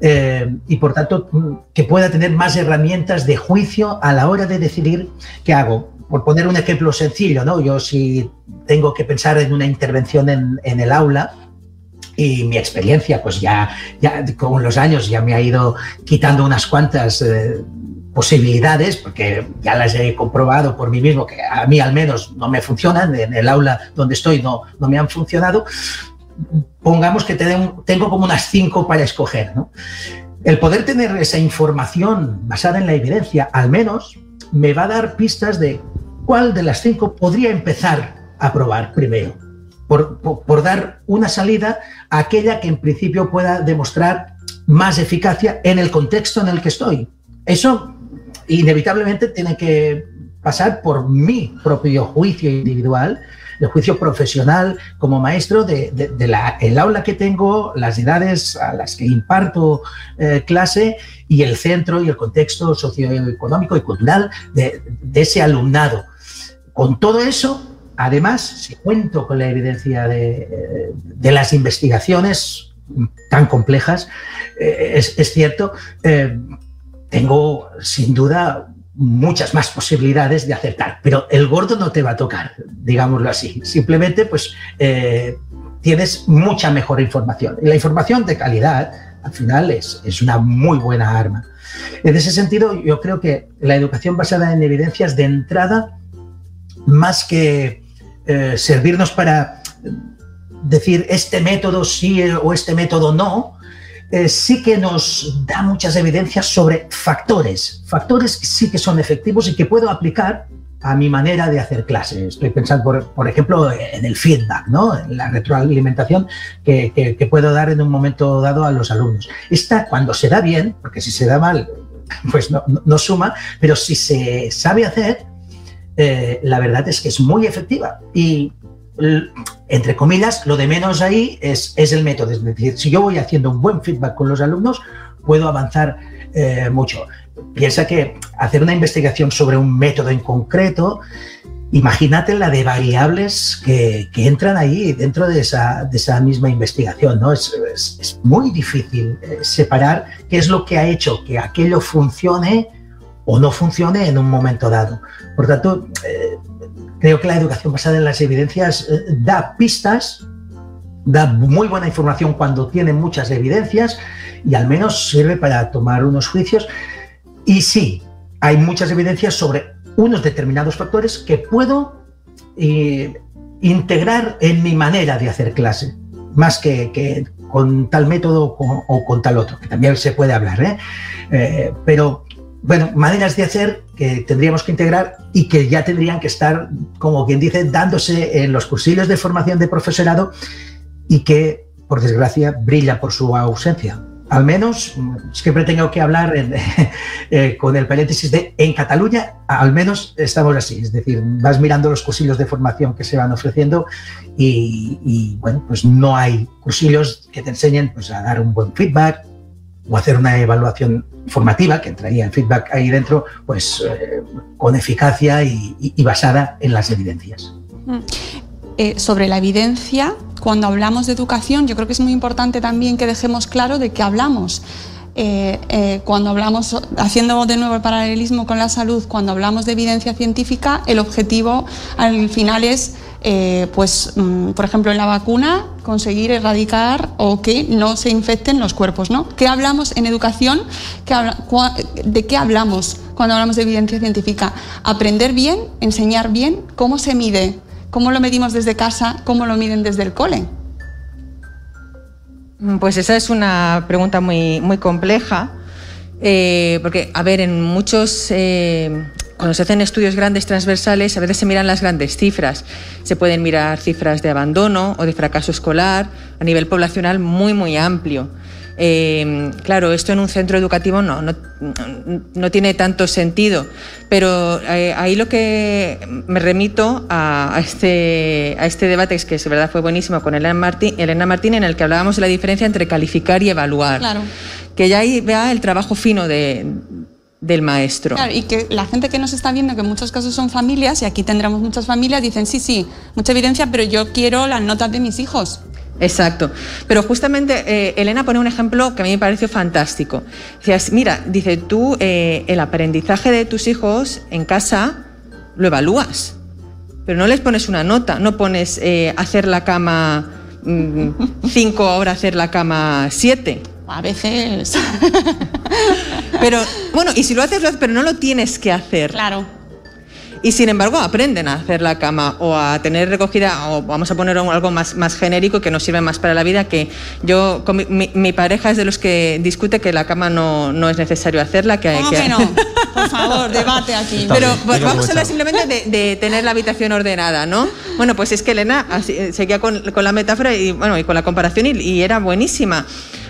Eh, y por tanto que pueda tener más herramientas de juicio a la hora de decidir qué hago. Por poner un ejemplo sencillo, ¿no? Yo si tengo que pensar en una intervención en, el aula, y mi experiencia, pues ya, ya con los años ya me ha ido quitando unas cuantas eh, posibilidades, porque ya las he comprobado por mí mismo, que a mí al menos no me funcionan, en el aula donde estoy no, no me han funcionado, pongamos que tengo como unas cinco para escoger. El poder tener esa información basada en la evidencia, al menos, me va a dar pistas de cuál de las cinco podría empezar a probar primero, por, por dar una salida a aquella que en principio pueda demostrar más eficacia en el contexto en el que estoy. Eso inevitablemente tiene que pasar por mi propio juicio individual, el juicio profesional como maestro de, el aula que tengo, las edades a las que imparto eh, clase y el centro y el contexto socioeconómico y cultural de, ese alumnado. Con todo eso, además, si cuento con la evidencia de, las investigaciones tan complejas, eh, es, cierto, eh, tengo sin duda muchas más posibilidades de acertar, pero el gordo no te va a tocar, digámoslo así. Simplemente, pues, eh, tienes mucha mejor información. Y la información de calidad, al final, es, es una muy buena arma. En ese sentido, yo creo que la educación basada en evidencias de entrada, más que eh, servirnos para decir este método sí o este método no, eh, sí que nos da muchas evidencias sobre factores, factores que sí que son efectivos y que puedo aplicar a mi manera de hacer clase. Estoy pensando, por, ejemplo, en el feedback, ¿no? en la retroalimentación que, puedo dar en un momento dado a los alumnos. Esta, cuando se da bien, porque si se da mal, pues no, suma, pero si se sabe hacer, eh, la verdad es que es muy efectiva. Y entre comillas, lo de menos ahí es, es, el método. Es decir, si yo voy haciendo un buen feedback con los alumnos, puedo avanzar eh, mucho. Piensa que hacer una investigación sobre un método en concreto, imagínate la de variables que, que entran ahí dentro de esa, de esa misma investigación. ¿no? Es, es, muy difícil eh, separar qué es lo que ha hecho que aquello funcione o no funcione en un momento dado. Por tanto, eh, Creo que la educación basada en las evidencias eh, da pistas, da muy buena información cuando tiene muchas evidencias y al menos sirve para tomar unos juicios. Y sí, hay muchas evidencias sobre unos determinados factores que puedo eh, integrar en mi manera de hacer clase, más que, con tal método o, con tal otro, que también se puede hablar. ¿eh? pero bueno, maneras de hacer que tendríamos que integrar y que ya tendrían que estar, como quien dice, dándose en los cursillos de formación de profesorado y que, por desgracia, brilla por su ausencia. Al menos, siempre tengo que hablar eh, con el paréntesis de en Cataluña, al menos estamos así. Es decir, vas mirando los cursillos de formación que se van ofreciendo y, bueno, pues no hay cursillos que te enseñen pues, a dar un buen feedback, o hacer una evaluación formativa, que entraría en feedback ahí dentro, pues eh, con eficacia y, basada en las evidencias. Mm. Eh, sobre la evidencia, cuando hablamos de educación, yo creo que es muy importante también que dejemos claro de qué hablamos. Eh, cuando hablamos, haciendo de nuevo el paralelismo con la salud, cuando hablamos de evidencia científica, el objetivo al final es eh, pues, mm, por ejemplo, en la vacuna, conseguir erradicar o que no se infecten los cuerpos, ¿no? ¿Qué hablamos en educación? ¿De qué hablamos cuando hablamos de evidencia científica? Aprender bien, enseñar bien, ¿cómo se mide? ¿Cómo lo medimos desde casa? ¿Cómo lo miden desde el cole? Pues esa es una pregunta muy, muy compleja, eh, porque, a ver, en muchos eh, cuando se hacen estudios grandes transversales, a veces se miran las grandes cifras. Se pueden mirar cifras de abandono o de fracaso escolar a nivel poblacional muy, muy amplio. Eh, claro, esto en un centro educativo no, no, tiene tanto sentido, pero eh, ahí lo que me remito a, este, a este debate, que es verdad fue buenísimo, con Elena Martín, Elena Martín, en el que hablábamos de la diferencia entre calificar y evaluar. Claro. Que ya ahí vea el trabajo fino de, del maestro. Claro, y que la gente que nos está viendo, que en muchos casos son familias, y aquí tendremos muchas familias, dicen, sí, sí, mucha evidencia, pero yo quiero las notas de mis hijos. Exacto. Pero justamente eh, Elena pone un ejemplo que a mí me pareció fantástico. mira, dice, tú eh, el aprendizaje de tus hijos en casa lo evalúas, pero no les pones una nota, no pones eh, hacer la cama mm, cinco, ahora hacer la cama siete. A veces. pero bueno, y si lo haces, lo haces, pero no lo tienes que hacer. Claro y sin embargo aprenden a hacer la cama o a tener recogida, o vamos a poner algo más, más genérico que nos sirve más para la vida, que yo, mi, pareja es de los que discute que la cama no, no es necesario hacerla, que, ¿Cómo que, no? Por favor, debate aquí. Pero vamos a hablar simplemente de, tener la habitación ordenada, ¿no? Bueno, pues es que Elena eh, seguía con, con la metáfora y, bueno, y con la comparación y era buenísima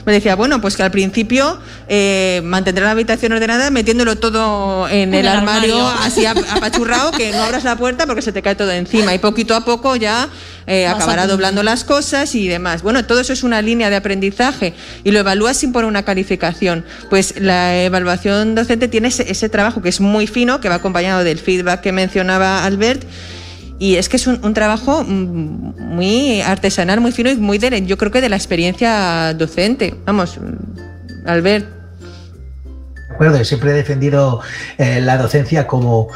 me decía, bueno, pues que al principio eh, mantendrá la habitación ordenada metiéndolo todo en, el, armario, así apachurrado, que no abras la puerta porque se te cae todo encima. Y poquito a poco ya eh, acabará doblando las cosas y demás. Bueno, todo eso es una línea de aprendizaje y lo evalúas sin poner una calificación. Pues la evaluación docente tiene ese, ese trabajo que es muy fino, que va acompañado del feedback que mencionaba Albert y es que es un, trabajo mm, muy artesanal, muy fino y muy de, yo creo que de la experiencia docente. Vamos, Albert. De acuerdo, siempre he defendido eh, la docencia como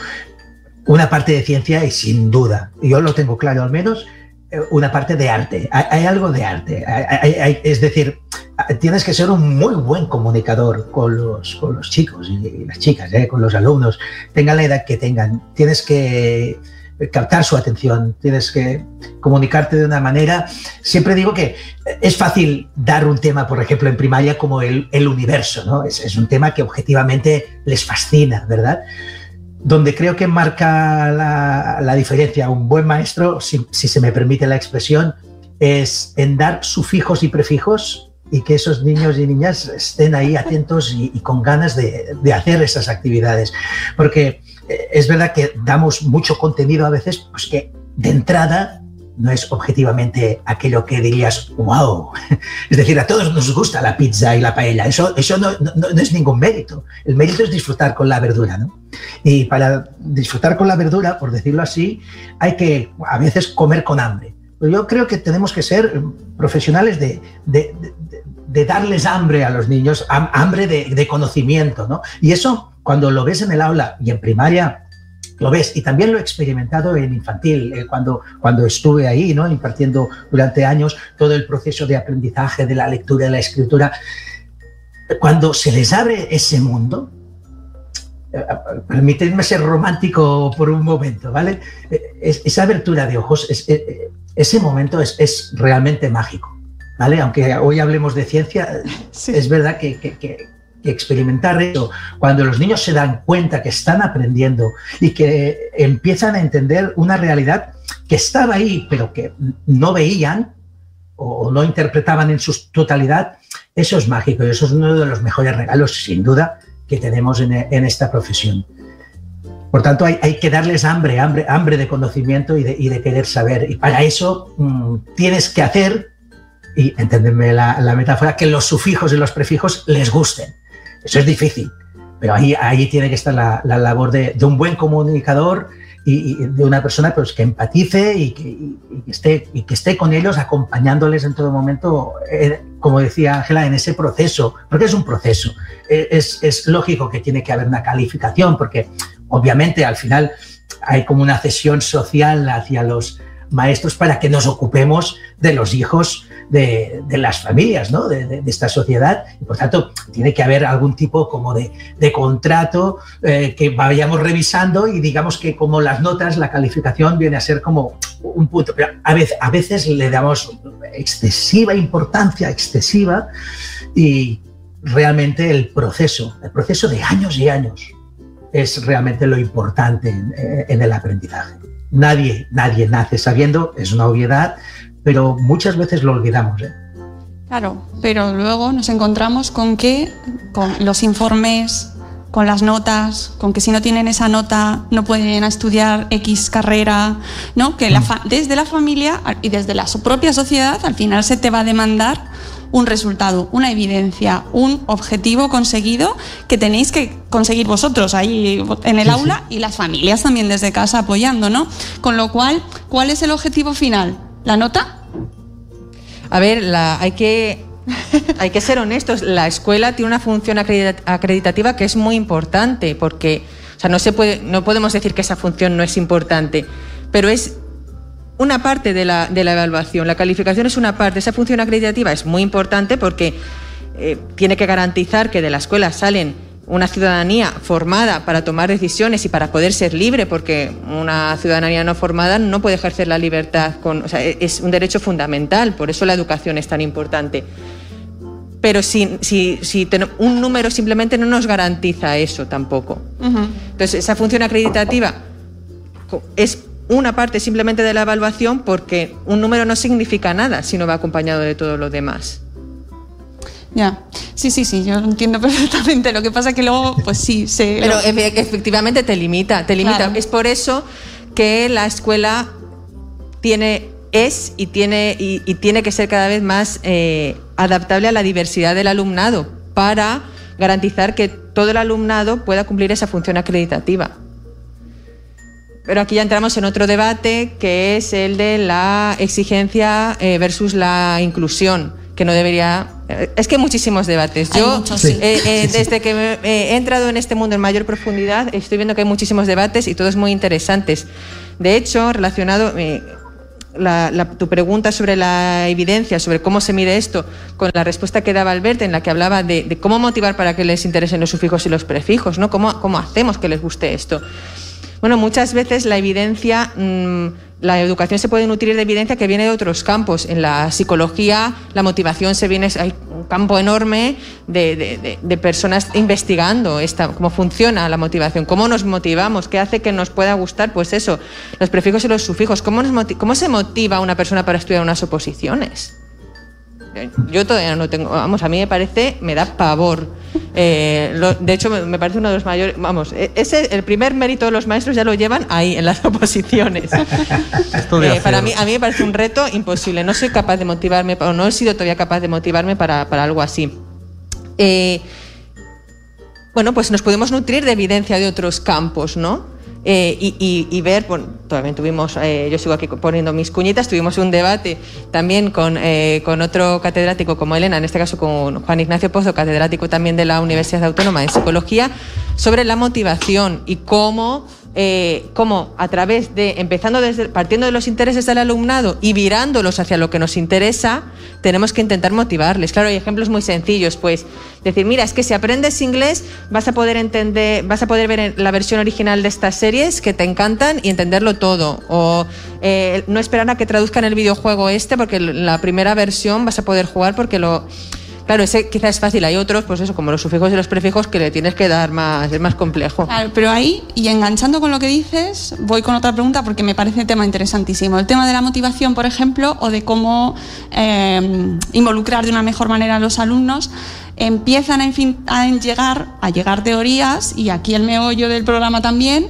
una parte de ciencia y sin duda, yo lo tengo claro al menos, eh, una parte de arte. Hay, algo de arte. es decir, tienes que ser un muy buen comunicador con los, con los chicos y las chicas, eh, con los alumnos, tengan la edad que tengan. Tienes que captar su atención, tienes que comunicarte de una manera. Siempre digo que es fácil dar un tema, por ejemplo, en primaria como el, universo, ¿no? Es, un tema que objetivamente les fascina, ¿verdad? Donde creo que marca la, diferencia un buen maestro, si, se me permite la expresión, es en dar sufijos y prefijos y que esos niños y niñas estén ahí atentos y, con ganas de, hacer esas actividades. Porque eh, es verdad que damos mucho contenido a veces, pues que de entrada no es objetivamente aquello que dirías, wow. Es decir, a todos nos gusta la pizza y la paella. Eso, eso no, no, es ningún mérito. El mérito es disfrutar con la verdura. ¿no? Y para disfrutar con la verdura, por decirlo así, hay que a veces comer con hambre. Pero yo creo que tenemos que ser profesionales de, de, de, darles hambre a los niños, hambre de, conocimiento. ¿no? Y eso cuando lo ves en el aula y en primaria, lo ves. Y también lo he experimentado en infantil, eh, cuando, cuando estuve ahí, ¿no? impartiendo durante años todo el proceso de aprendizaje de la lectura y la escritura. Cuando se les abre ese mundo, eh, permíteme ser romántico por un momento, ¿vale? Eh, esa abertura de ojos, ese momento es, realmente mágico, ¿vale? Aunque hoy hablemos de ciencia, es verdad que, experimentar eso, cuando los niños se dan cuenta que están aprendiendo y que empiezan a entender una realidad que estaba ahí, pero que no veían o no interpretaban en su totalidad, eso es mágico y eso es uno de los mejores regalos, sin duda, que tenemos en, esta profesión. Por tanto, hay, que darles hambre, hambre, hambre de conocimiento y de, querer saber. Y para eso mm, tienes que hacer, y entenderme la metáfora, que los sufijos y los prefijos les gusten. Eso es difícil, pero ahí, ahí tiene que estar la, labor de, un buen comunicador y, de una persona pues, que empatice y que, esté, y que esté con ellos acompañándoles en todo momento, eh, como decía Ángela, en ese proceso, porque es un proceso. Eh, es, es lógico que tiene que haber una calificación, porque obviamente al final hay como una cesión social hacia los maestros para que nos ocupemos de los hijos de, las familias, ¿no? de, esta sociedad. Y por tanto, tiene que haber algún tipo como de, contrato eh, que vayamos revisando y digamos que como las notas, la calificación viene a ser como un punto. A veces, le damos excesiva importancia, excesiva, y realmente el proceso, el proceso de años y años, es realmente lo importante en, en el aprendizaje. Nadie, nadie nace sabiendo, es una obviedad, pero muchas veces lo olvidamos. ¿eh? Claro, pero luego nos encontramos con que con los informes, con las notas, con que si no tienen esa nota no pueden estudiar X carrera, ¿no? Que mm. desde la familia y desde la propia sociedad al final se te va a demandar un resultado, una evidencia, un objetivo conseguido que tenéis que conseguir vosotros ahí en el aula y las familias también desde casa apoyando, ¿no? Con lo cual, ¿cuál es el objetivo final? ¿La nota? A ver, la, hay que hay que ser honestos, la escuela tiene una función acreditativa que es muy importante, porque o sea, no, se puede, no podemos decir que esa función no es importante, pero es una parte de la, de la evaluación. La calificación es una parte, esa función acreditativa es muy importante porque eh, tiene que garantizar que de la escuela salen una ciudadanía formada para tomar decisiones y para poder ser libre, porque una ciudadanía no formada no puede ejercer la libertad, con, o sea, es un derecho fundamental, por eso la educación es tan importante. Pero si, si, si un número simplemente no nos garantiza eso tampoco. Entonces, esa función acreditativa es una parte simplemente de la evaluación porque un número no significa nada si no va acompañado de todo lo demás. Ya, sí, sí, sí, yo entiendo perfectamente. Lo que pasa es que luego, pues sí, se. Pero efectivamente te limita, te limita. Es por eso que la escuela tiene, es y tiene, y, tiene que ser cada vez más eh, adaptable a la diversidad del alumnado para garantizar que todo el alumnado pueda cumplir esa función acreditativa. Pero aquí ya entramos en otro debate que es el de la exigencia eh, versus la inclusión, que no debería... Eh, es que hay muchísimos debates. Yo, eh, desde que he entrado en este mundo en mayor profundidad, estoy viendo que hay muchísimos debates y todos muy interesantes. De hecho, relacionado... tu pregunta sobre la evidencia, sobre cómo se mide esto, con la respuesta que daba Albert, en la que hablaba de, cómo motivar para que les interesen los sufijos y los prefijos, ¿no? ¿Cómo, cómo hacemos que les guste esto? Bueno, muchas veces la evidencia, mm, la educación se puede nutrir de evidencia que viene de otros campos. En la psicología, la motivación se viene, hay un campo enorme de, personas investigando esta, cómo funciona la motivación, cómo nos motivamos, qué hace que nos pueda gustar, pues eso, los prefijos y los sufijos, cómo, cómo se motiva una persona para estudiar unas oposiciones. Yo todavía no tengo, vamos, a mí me parece, me da pavor. Eh, de hecho, me, parece uno de los mayores, vamos, e, ese, el primer mérito de los maestros ya lo llevan ahí, en las oposiciones. Eh, para mí, a mí me parece un reto imposible. No soy capaz de motivarme, o no he sido todavía capaz de motivarme para, para algo así. Eh, bueno, pues nos podemos nutrir de evidencia de otros campos, ¿no? Eh, y, ver, bueno, también tuvimos, eh, yo sigo aquí poniendo mis cuñitas, tuvimos un debate también con, eh, con otro catedrático como Elena, en este caso con Juan Ignacio Pozo, catedrático también de la Universidad Autónoma de Psicología, sobre la motivación y cómo eh, cómo a través de, empezando desde, partiendo de los intereses del alumnado y virándolos hacia lo que nos interesa, tenemos que intentar motivarles. Claro, hay ejemplos muy sencillos, pues decir, mira, es que si aprendes inglés vas a poder entender, vas a poder ver la versión original de estas series que te encantan y entenderlo todo. O eh, no esperar a que traduzcan el videojuego este, porque la primera versión vas a poder jugar porque lo Claro, ese quizás es fácil, hay otros, pues eso, como los sufijos y los prefijos, que le tienes que dar más, es más complejo. Claro, pero ahí, y enganchando con lo que dices, voy con otra pregunta porque me parece un tema interesantísimo. El tema de la motivación, por ejemplo, o de cómo eh, involucrar de una mejor manera a los alumnos empiezan a, a, llegar, a llegar teorías, y aquí el meollo del programa también,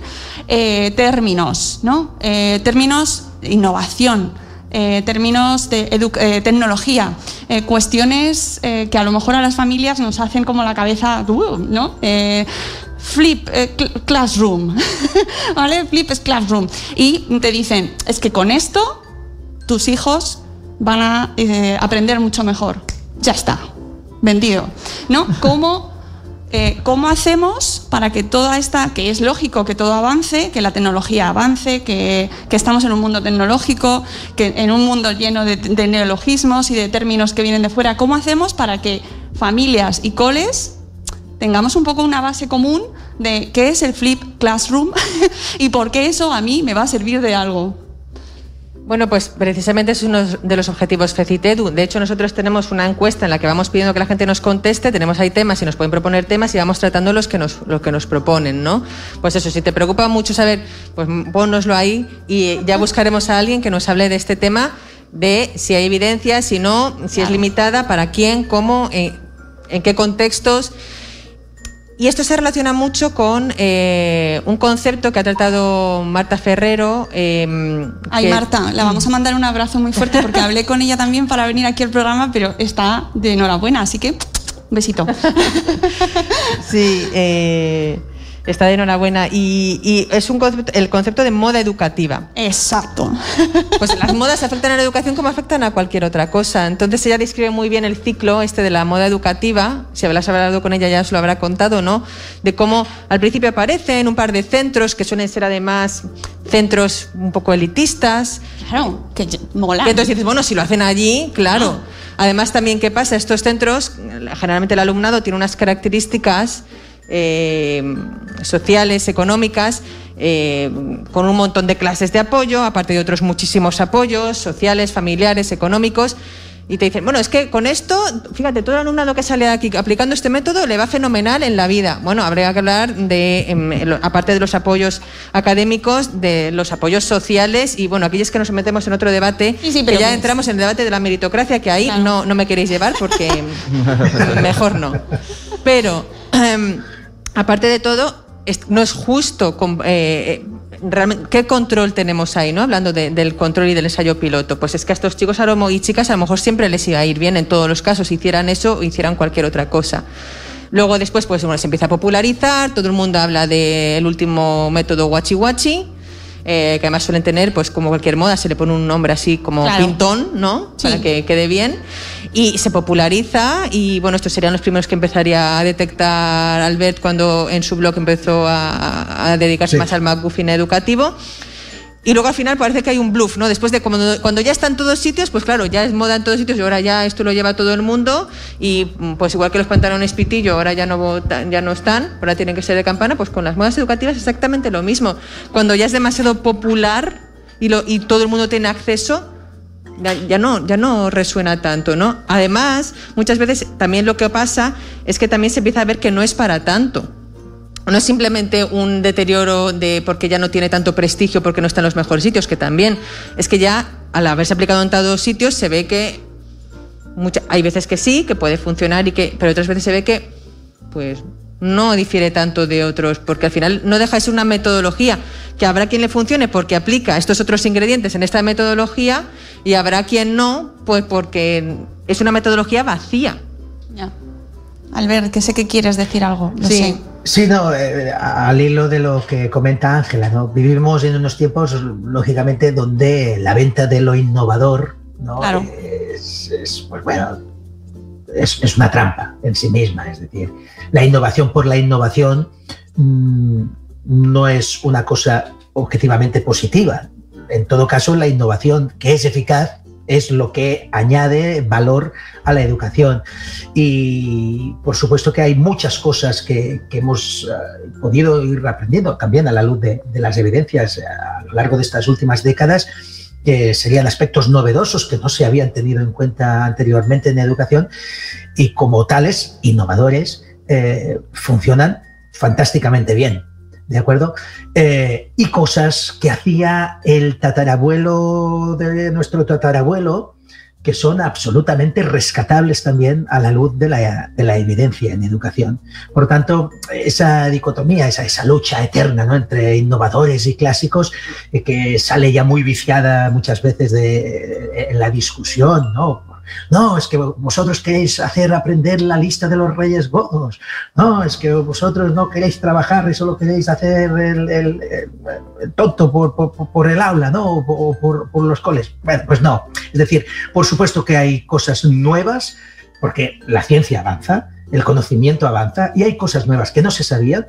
eh, términos, ¿no? Eh, términos innovación, eh, términos de eh, tecnología, eh, cuestiones que a lo mejor a las familias nos hacen como la cabeza, uh, flip classroom, ¿vale? Flip es classroom. Y te dicen, es que con esto tus hijos van a aprender mucho mejor. Ya está, vendido, ¿no? ¿Cómo eh, ¿cómo hacemos para que toda esta, que es lógico que todo avance, que la tecnología avance, que, estamos en un mundo tecnológico, que en un mundo lleno de, neologismos y de términos que vienen de fuera, ¿cómo hacemos para que familias y coles tengamos un poco una base común de qué es el flip classroom y por qué eso a mí me va a servir de algo? Bueno, pues precisamente es uno de los objetivos FECITEDU. De hecho, nosotros tenemos una encuesta en la que vamos pidiendo que la gente nos conteste, tenemos ahí temas y nos pueden proponer temas y vamos tratando los que nos, los que nos proponen, ¿no? Pues eso, si te preocupa mucho saber, pues pónnoslo ahí y ya buscaremos a alguien que nos hable de este tema, de si hay evidencia, si no, si es limitada, para quién, cómo, en, en qué contextos Y esto se relaciona mucho con eh, un concepto que ha tratado Marta Ferrero. Eh, Ay, Marta, la vamos a mandar un abrazo muy fuerte porque hablé con ella también para venir aquí al programa, pero está de enhorabuena, así que un besito. sí, eh, Está de enhorabuena. Y, es un el concepto de moda educativa. Exacto. Pues las modas afectan a la educación como afectan a cualquier otra cosa. Entonces ella describe muy bien el ciclo este de la moda educativa. Si habrás hablado con ella ya os lo habrá contado, ¿no? De cómo al principio aparecen un par de centros que suelen ser además centros un poco elitistas. Claro, que mola. entonces dices, bueno, si lo hacen allí, claro. Ah. Además también, ¿qué pasa? Estos centros, generalmente el alumnado tiene unas características eh, sociales, económicas, eh, con un montón de clases de apoyo, aparte de otros muchísimos apoyos sociales, familiares, económicos. Y te dicen, bueno, es que con esto, fíjate, todo el alumnado que sale aquí aplicando este método le va fenomenal en la vida. Bueno, habría que hablar de, em, aparte de los apoyos académicos, de los apoyos sociales y, bueno, aquellos que nos metemos en otro debate, que ya entramos en el debate de la meritocracia, que ahí no, no me queréis llevar porque mejor no. Pero... Em, aparte de todo, no es justo. Eh, realmente, ¿Qué control tenemos ahí, no? Hablando del control y del ensayo piloto. Pues es que a estos chicos y chicas a lo mejor siempre les iba a ir bien en todos los casos, hicieran eso o hicieran cualquier otra cosa. Luego después, pues bueno, se empieza a popularizar, todo el mundo habla del último método Wachi Wachi eh, que además suelen tener, pues como cualquier moda, se le pone un nombre así como pintón, ¿no? Para que quede bien. Y se populariza y bueno, estos serían los primeros que empezaría a detectar Albert cuando en su blog empezó a, dedicarse más al McGuffin educativo. Y luego al final parece que hay un bluff, ¿no? Después de cuando, cuando ya está en todos sitios, pues claro, ya es moda en todos sitios y ahora ya esto lo lleva todo el mundo y mm, pues igual que los pantalones pitillo ahora ya no, ya no están, ahora tienen que ser de campana, pues con las modas educativas exactamente lo mismo. Cuando ya es demasiado popular y, todo el mundo tiene acceso, ya, no, ya no resuena tanto, ¿no? Además, muchas veces también lo que pasa es que también se empieza a ver que no es para tanto no es simplemente un deterioro de porque ya no tiene tanto prestigio porque no está en los mejores sitios, que también es que ya al haberse aplicado en todos sitios se ve que hay veces que sí, que puede funcionar y que, pero otras veces se ve que pues no difiere tanto de otros, porque al final no deja de ser una metodología que habrá quien le funcione porque aplica estos otros ingredientes en esta metodología y habrá quien no, pues porque es una metodología vacía. Ya. Albert, que sé que quieres decir algo. sí. Sí, no, eh, al hilo de lo que comenta Ángela, ¿no? Vivimos en unos tiempos, lógicamente, donde la venta de lo innovador, ¿no? Es, pues bueno, es, una trampa en sí misma. Es decir, la innovación por la innovación mm, no es una cosa objetivamente positiva. En todo caso, la innovación que es eficaz es lo que añade valor a la educación. Y por supuesto que hay muchas cosas que, hemos eh, podido ir aprendiendo también a la luz de, las evidencias eh, a lo largo de estas últimas décadas, que serían aspectos novedosos que no se habían tenido en cuenta anteriormente en educación y como tales, innovadores, eh, funcionan fantásticamente bien. ¿De acuerdo? Eh, y cosas que hacía el tatarabuelo de nuestro tatarabuelo, que son absolutamente rescatables también a la luz de la, de la evidencia en educación. Por tanto, esa dicotomía, esa, esa lucha eterna ¿no? entre innovadores y clásicos, eh, que sale ya muy viciada muchas veces de, en la discusión, ¿no? No, es que vosotros queréis hacer aprender la lista de los reyes godos. No, es que vosotros no queréis trabajar y solo queréis hacer el, tonto por, el aula, ¿no? O por, los coles. Bueno, pues no. Es decir, por supuesto que hay cosas nuevas, porque la ciencia avanza, el conocimiento avanza y hay cosas nuevas que no se sabían,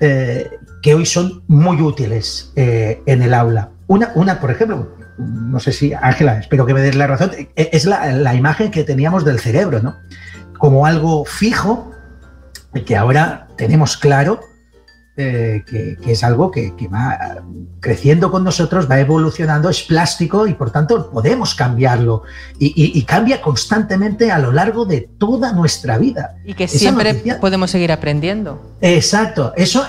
eh, que hoy son muy útiles eh, en el aula. Una, una, por ejemplo, no sé si, Ángela, espero que me des la razón, e, es la, imagen que teníamos del cerebro, ¿no? Como algo fijo, que ahora tenemos claro eh, que, es algo que, va creciendo con nosotros, va evolucionando, es plástico y por tanto podemos cambiarlo y, cambia constantemente a lo largo de toda nuestra vida. Y que siempre podemos seguir aprendiendo. Exacto, eso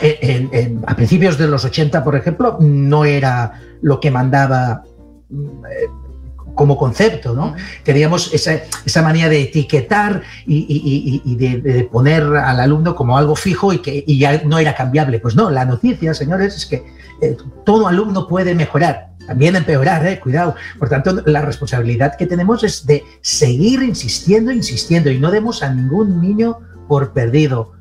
a principios de los 80, por ejemplo, no era lo que mandaba como concepto, ¿no? Teníamos esa, esa manía de etiquetar y, de, poner al alumno como algo fijo y que ya no era cambiable. Pues no, la noticia, señores, es que eh, todo alumno puede mejorar, también empeorar, eh, cuidado. Por tanto, la responsabilidad que tenemos es de seguir insistiendo, insistiendo y no demos a ningún niño por perdido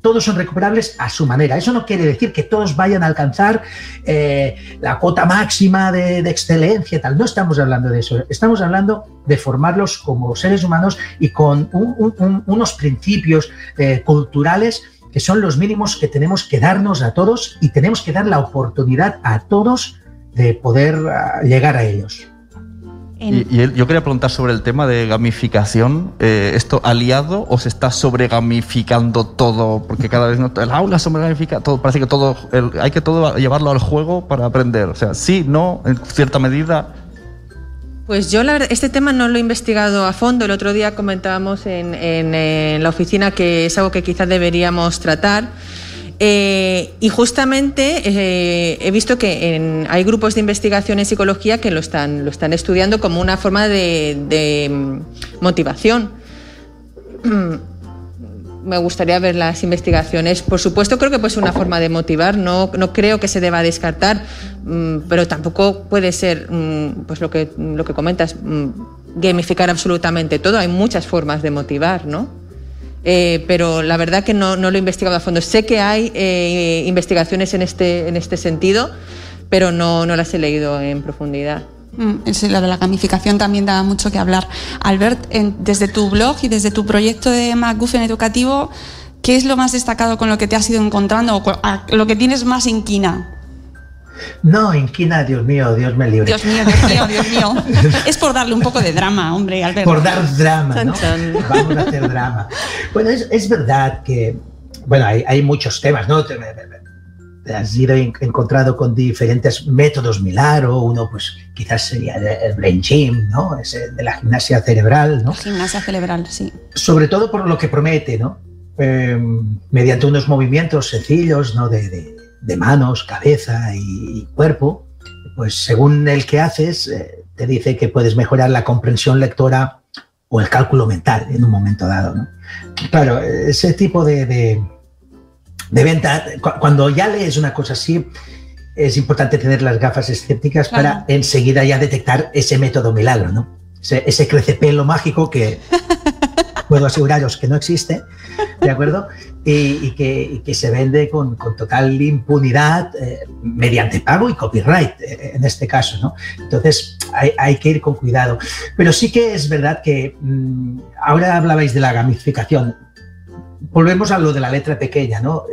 todos son recuperables a su manera. Eso no quiere decir que todos vayan a alcanzar eh, la cota máxima de, excelencia tal. No estamos hablando de eso. Estamos hablando de formarlos como seres humanos y con unos principios eh, culturales que son los mínimos que tenemos que darnos a todos y tenemos que dar la oportunidad a todos de poder ah, llegar a ellos. Y, yo quería preguntar sobre el tema de gamificación. Eh, ¿Esto aliado o se está sobregamificando todo? Porque cada vez no, el aula sobregamifica todo. Parece que todo hay que todo llevarlo al juego para aprender. O sea, sí, no, en cierta medida. Pues yo la verdad, este tema no lo he investigado a fondo. El otro día comentábamos en, en la oficina que es algo que quizás deberíamos tratar. Eh, y justamente eh, he visto que hay grupos de investigación en psicología que lo están, lo están estudiando como una forma de, mm, motivación. Me gustaría ver las investigaciones. Por supuesto, creo que puede ser una forma de motivar. No, no creo que se deba descartar, mm, pero tampoco puede ser, mm, pues lo que, lo que comentas, gamificar absolutamente todo. Hay muchas formas de motivar, ¿no? Eh, pero la verdad que no, lo he investigado a fondo. Sé que hay eh, investigaciones en este, en este sentido, pero no, no las he leído en profundidad. Mm, lo de la gamificación también da mucho que hablar. Albert, desde tu blog y desde tu proyecto de MacGuffin Educativo, ¿qué es lo más destacado con lo que te has ido encontrando o lo que tienes más inquina? No, inquina, Dios mío, Dios me libre. Dios mío, Dios mío, Dios mío. es por darle un poco de drama, hombre, Alberto. Por dar drama, ¿no? Vamos a hacer drama. Bueno, es, verdad que, bueno, hay, muchos temas, ¿no? Te, has ido encontrado con diferentes métodos Milaro, uno pues quizás sería el brain gym, ¿no? Ese de la gimnasia cerebral, ¿no? Gimnasia cerebral, sí. Sobre todo por lo que promete, ¿no? Em, mediante unos movimientos sencillos, ¿no? de de manos, cabeza y, cuerpo, pues según el que haces, eh, te dice que puedes mejorar la comprensión lectora o el cálculo mental en un momento dado. Claro, ese tipo de, de, venta, cuando ya lees una cosa así, es importante tener las gafas escépticas para enseguida ya detectar ese método milagro, ¿no? Ese, ese crecepelo mágico que puedo aseguraros que no existe, ¿de acuerdo? y, que, se vende con, total impunidad eh, mediante pago y copyright, eh, en este caso. ¿no? Entonces hay, que ir con cuidado. Pero sí que es verdad que mm, ahora hablabais de la gamificación. Volvemos a lo de la letra pequeña, ¿no?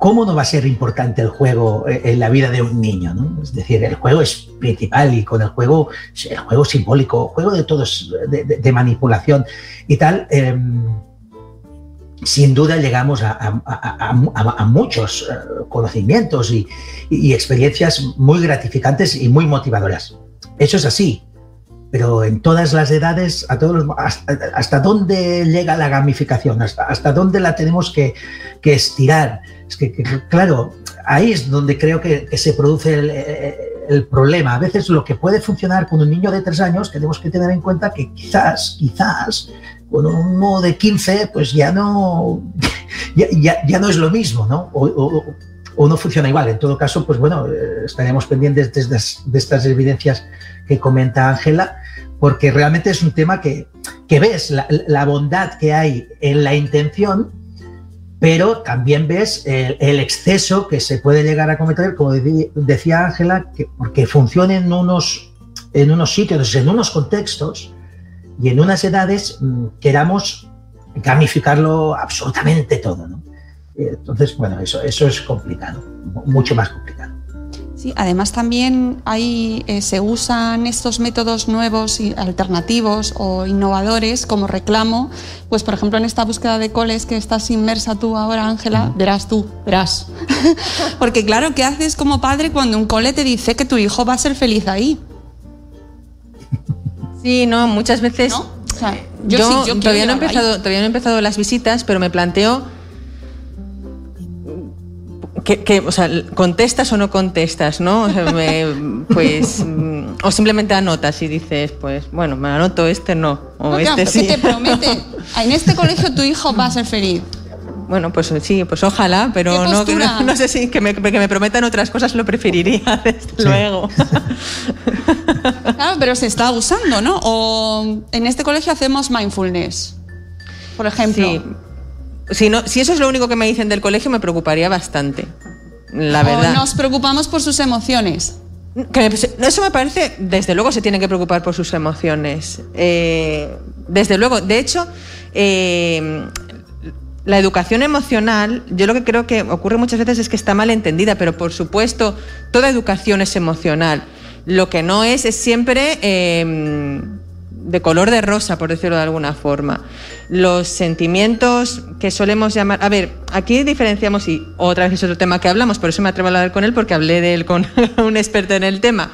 ¿Cómo no va a ser importante el juego eh, en la vida de un niño? ¿no? Es decir, el juego es principal y con el juego, el juego simbólico, juego de todos, de, manipulación y tal. Em, sin duda llegamos a, muchos eh, conocimientos y, experiencias muy gratificantes y muy motivadoras. Eso es así, pero en todas las edades, a todos hasta, dónde llega la gamificación, hasta, dónde la tenemos que, estirar. Es que, claro, ahí es donde creo que, se produce el, el, problema. A veces lo que puede funcionar con un niño de tres años, tenemos que tener en cuenta que quizás, quizás con uno de 15, pues ya no, ya, ya, no es lo mismo, ¿no? O, no funciona igual. En todo caso, pues bueno, eh, estaremos pendientes de estas, de estas evidencias que comenta Ángela, porque realmente es un tema que, que ves la, bondad que hay en la intención, pero también ves el, exceso que se puede llegar a cometer, como decía Ángela, que porque funciona en unos, en unos sitios, en unos contextos, y en unas edades mm, queramos gamificarlo absolutamente todo. Entonces, bueno, eso, eso es complicado, mucho más complicado. Sí, además también hay, eh, se usan estos métodos nuevos y alternativos o innovadores como reclamo. Pues, por ejemplo, en esta búsqueda de coles que estás inmersa tú ahora, Ángela, verás tú, verás. Porque, claro, ¿qué haces como padre cuando un cole te dice que tu hijo va a ser feliz ahí? Sí, no, muchas veces. yo, todavía, no he empezado, todavía no he empezado las visitas, pero me planteo que, o sea, contestas o no contestas, ¿no? O sea, pues, o simplemente anotas y dices, pues, bueno, me anoto este no, o este sí. te promete, en este colegio tu hijo va a ser feliz. Bueno, pues sí, pues ojalá, pero no, no, sé si que me, que me, prometan otras cosas lo preferiría, desde luego. Claro, pero se está usando, ¿no? O en este colegio hacemos mindfulness, por ejemplo. Sí. Si, no, si eso es lo único que me dicen del colegio, me preocuparía bastante. La verdad. O nos preocupamos por sus emociones. eso me parece, desde luego se tienen que preocupar por sus emociones. Eh, desde luego, de hecho, eh, la educación emocional, yo lo que creo que ocurre muchas veces es que está mal entendida, pero por supuesto, toda educación es emocional. Lo que no es es siempre em, de color de rosa, por decirlo de alguna forma. Los sentimientos que solemos llamar... A ver, aquí diferenciamos, y otra vez es otro tema que hablamos, por eso me atrevo a hablar con él, porque hablé de él con un experto en el tema.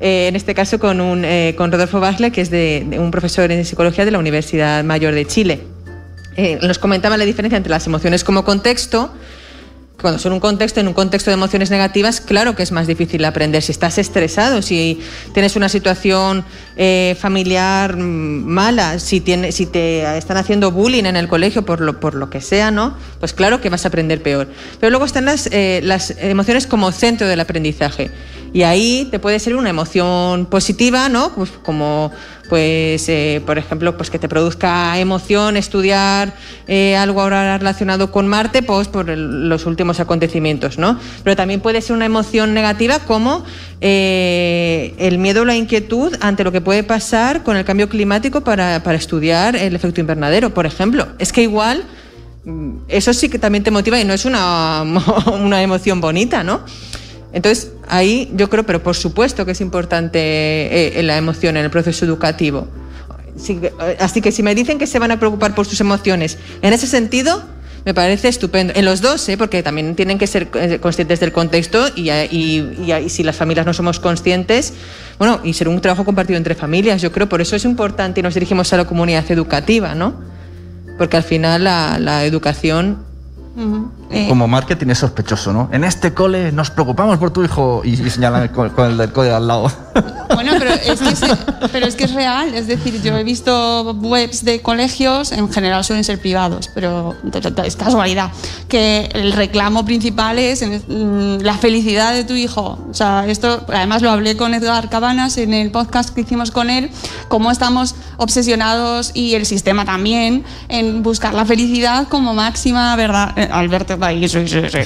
Eh, en este caso con, un, eh, con Rodolfo Basle, que es de un profesor en psicología de la Universidad Mayor de Chile. Eh, nos comentaba la diferencia entre las emociones como contexto. Cuando son un contexto, en un contexto de emociones negativas, claro que es más difícil aprender. Si estás estresado, si tienes una situación eh, familiar mm, mala, si, tiene, si te están haciendo bullying en el colegio por lo, por lo que sea, ¿no? Pues claro que vas a aprender peor. Pero luego están las, eh, las emociones como centro del aprendizaje. Y ahí te puede ser una emoción positiva, ¿no? Pues como pues eh, por ejemplo pues que te produzca emoción estudiar eh, algo ahora relacionado con Marte pues por los últimos acontecimientos no pero también puede ser una emoción negativa como eh, el miedo o la inquietud ante lo que puede pasar con el cambio climático para, para estudiar el efecto invernadero por ejemplo. Es que igual mm, eso sí que también te motiva y no es una, una emoción bonita no entonces, ahí yo creo, pero por supuesto que es importante eh, la emoción en el proceso educativo. así que si me dicen que se van a preocupar por sus emociones en ese sentido, me parece estupendo. En los dos, ¿eh? porque también tienen que ser eh, conscientes del contexto y, y, si las familias no somos conscientes, bueno, y ser un trabajo compartido entre familias, yo creo, por eso es importante y nos dirigimos a la comunidad educativa, ¿no? Porque al final la educación eh, Como marketing es sospechoso, ¿no? En este cole nos preocupamos por tu hijo y, señalan con, el del cole al lado. Bueno, pero es, que es, pero es que es real. Es decir, yo he visto webs de colegios, en general suelen ser privados, pero es casualidad, que el reclamo principal es mm, la felicidad de tu hijo. O sea, esto, además lo hablé con Edgar Cabanas en el podcast que hicimos con él, cómo estamos obsesionados y el sistema también en buscar la felicidad como máxima verdad Alberto ahí, sí, sí, sí.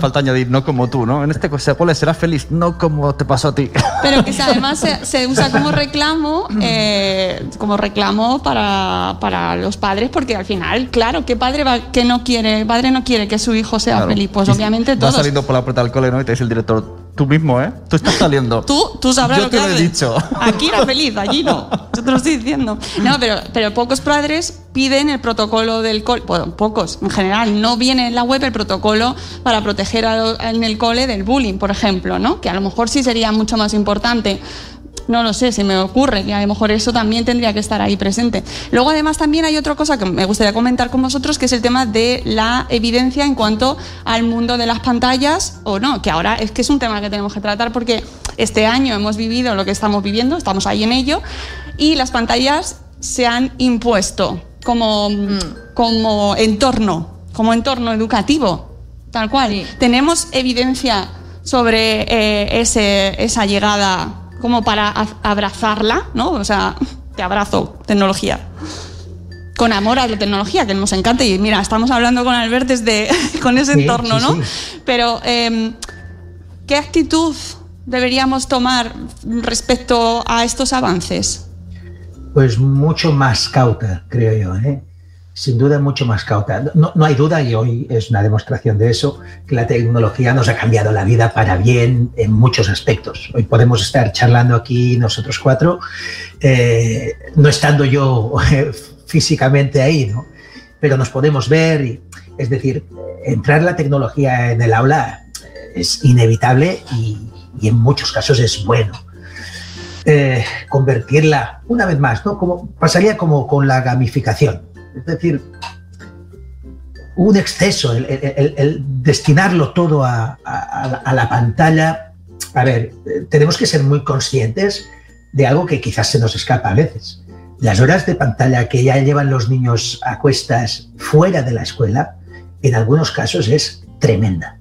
falta, añadir, no como tú, ¿no? En este cole serás feliz, no como te pasó a ti. Pero que además se, usa como reclamo, eh, como reclamo para, para, los padres, porque al final, claro, ¿qué padre va, que no quiere? padre no quiere que su hijo sea feliz? Pues obviamente todos. Vas saliendo por la puerta del cole, ¿no? Y te dice el director, Tú mismo, ¿eh? Tú estás saliendo. tú, tú sabrás Yo te lo he dicho. Aquí era feliz, allí no. Yo te lo estoy diciendo. No, pero, pero pocos padres piden el protocolo del cole. Bueno, pocos. En general, no viene en la web el protocolo para proteger en el cole del bullying, por ejemplo, ¿no? Que a lo mejor sí sería mucho más importante no lo sé, se me ocurre que a lo mejor eso también tendría que estar ahí presente. Luego, además, también hay otra cosa que me gustaría comentar con vosotros, que es el tema de la evidencia en cuanto al mundo de las pantallas o no, que ahora es que es un tema que tenemos que tratar porque este año hemos vivido lo que estamos viviendo, estamos ahí en ello, y las pantallas se han impuesto como, mm. como entorno, como entorno educativo, tal cual. Tenemos evidencia sobre eh, ese, esa llegada como para abrazarla, ¿no? O sea, te abrazo, tecnología. Con amor a la tecnología, que nos encanta. Y mira, estamos hablando con Albert desde con ese entorno, ¿no? Pero, em, ¿qué actitud deberíamos tomar respecto a estos avances? Pues mucho más cauta, creo yo. ¿eh? Sin duda mucho más cauta. No, hay duda, y hoy es una demostración de eso, que la tecnología nos ha cambiado la vida para bien en muchos aspectos. Hoy podemos estar charlando aquí nosotros cuatro, eh, no estando yo físicamente ahí, ¿no? pero nos podemos ver. Es decir, entrar la tecnología en el aula es inevitable y, en muchos casos es bueno. Eh, convertirla, una vez más, ¿no? Como, pasaría como con la gamificación es decir, un exceso, el, destinarlo todo a, la pantalla. A ver, tenemos que ser muy conscientes de algo que quizás se nos escapa a veces. Las horas de pantalla que ya llevan los niños a cuestas fuera de la escuela, en algunos casos es tremenda,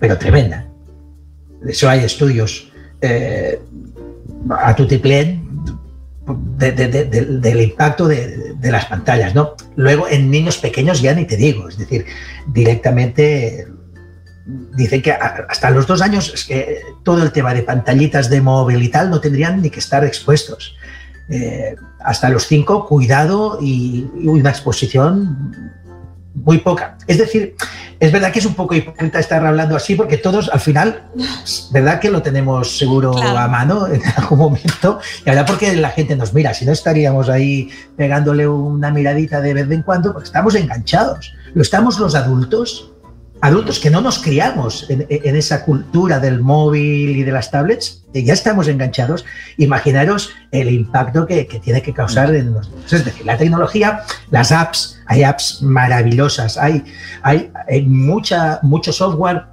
pero tremenda. De eso hay estudios eh, a tutiplén del impacto de, las pantallas. ¿no? Luego, en niños pequeños ya ni te digo, es decir, directamente dicen que hasta los dos años es que todo el tema de pantallitas de móvil y tal no tendrían ni que estar expuestos. Eh, hasta los cinco, cuidado y, una exposición muy poca. Es decir, es verdad que es un poco hipócrita estar hablando así porque todos al final, ¿verdad que lo tenemos seguro a mano en algún momento? Y ahora porque la gente nos mira, si no estaríamos ahí pegándole una miradita de vez en cuando, porque estamos enganchados. Lo estamos los adultos adultos que no nos criamos en, esa cultura del móvil y de las tablets, ya estamos enganchados, imaginaros el impacto que, tiene que causar en los... Es decir, la tecnología, las apps, hay apps maravillosas, hay, hay, mucha, mucho software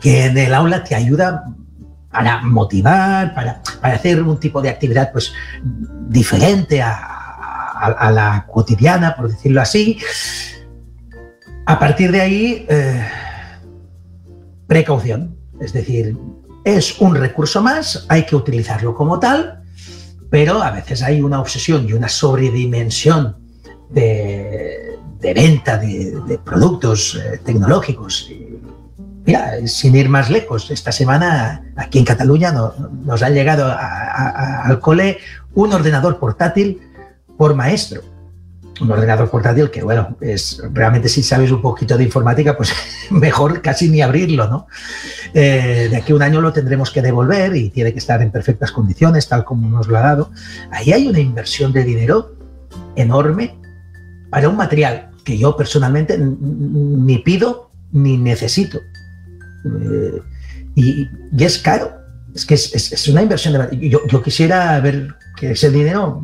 que en el aula te ayuda para motivar, para, hacer un tipo de actividad pues, diferente a la cotidiana, por decirlo así. A partir de ahí, eh, precaución. Es decir, es un recurso más, hay que utilizarlo como tal, pero a veces hay una obsesión y una sobredimensión de, venta de, productos eh, tecnológicos. Mira, sin ir más lejos, esta semana aquí en Cataluña nos ha llegado al cole un ordenador portátil por maestro un ordenador portátil que, bueno, es realmente si sabes un poquito de informática, pues mejor casi ni abrirlo, ¿no? Eh, de aquí a un año lo tendremos que devolver y tiene que estar en perfectas condiciones, tal como nos lo ha dado. Ahí hay una inversión de dinero enorme para un material que yo personalmente ni pido ni necesito. Eh, y, es caro. Es que es, una inversión de... Yo, quisiera ver que ese dinero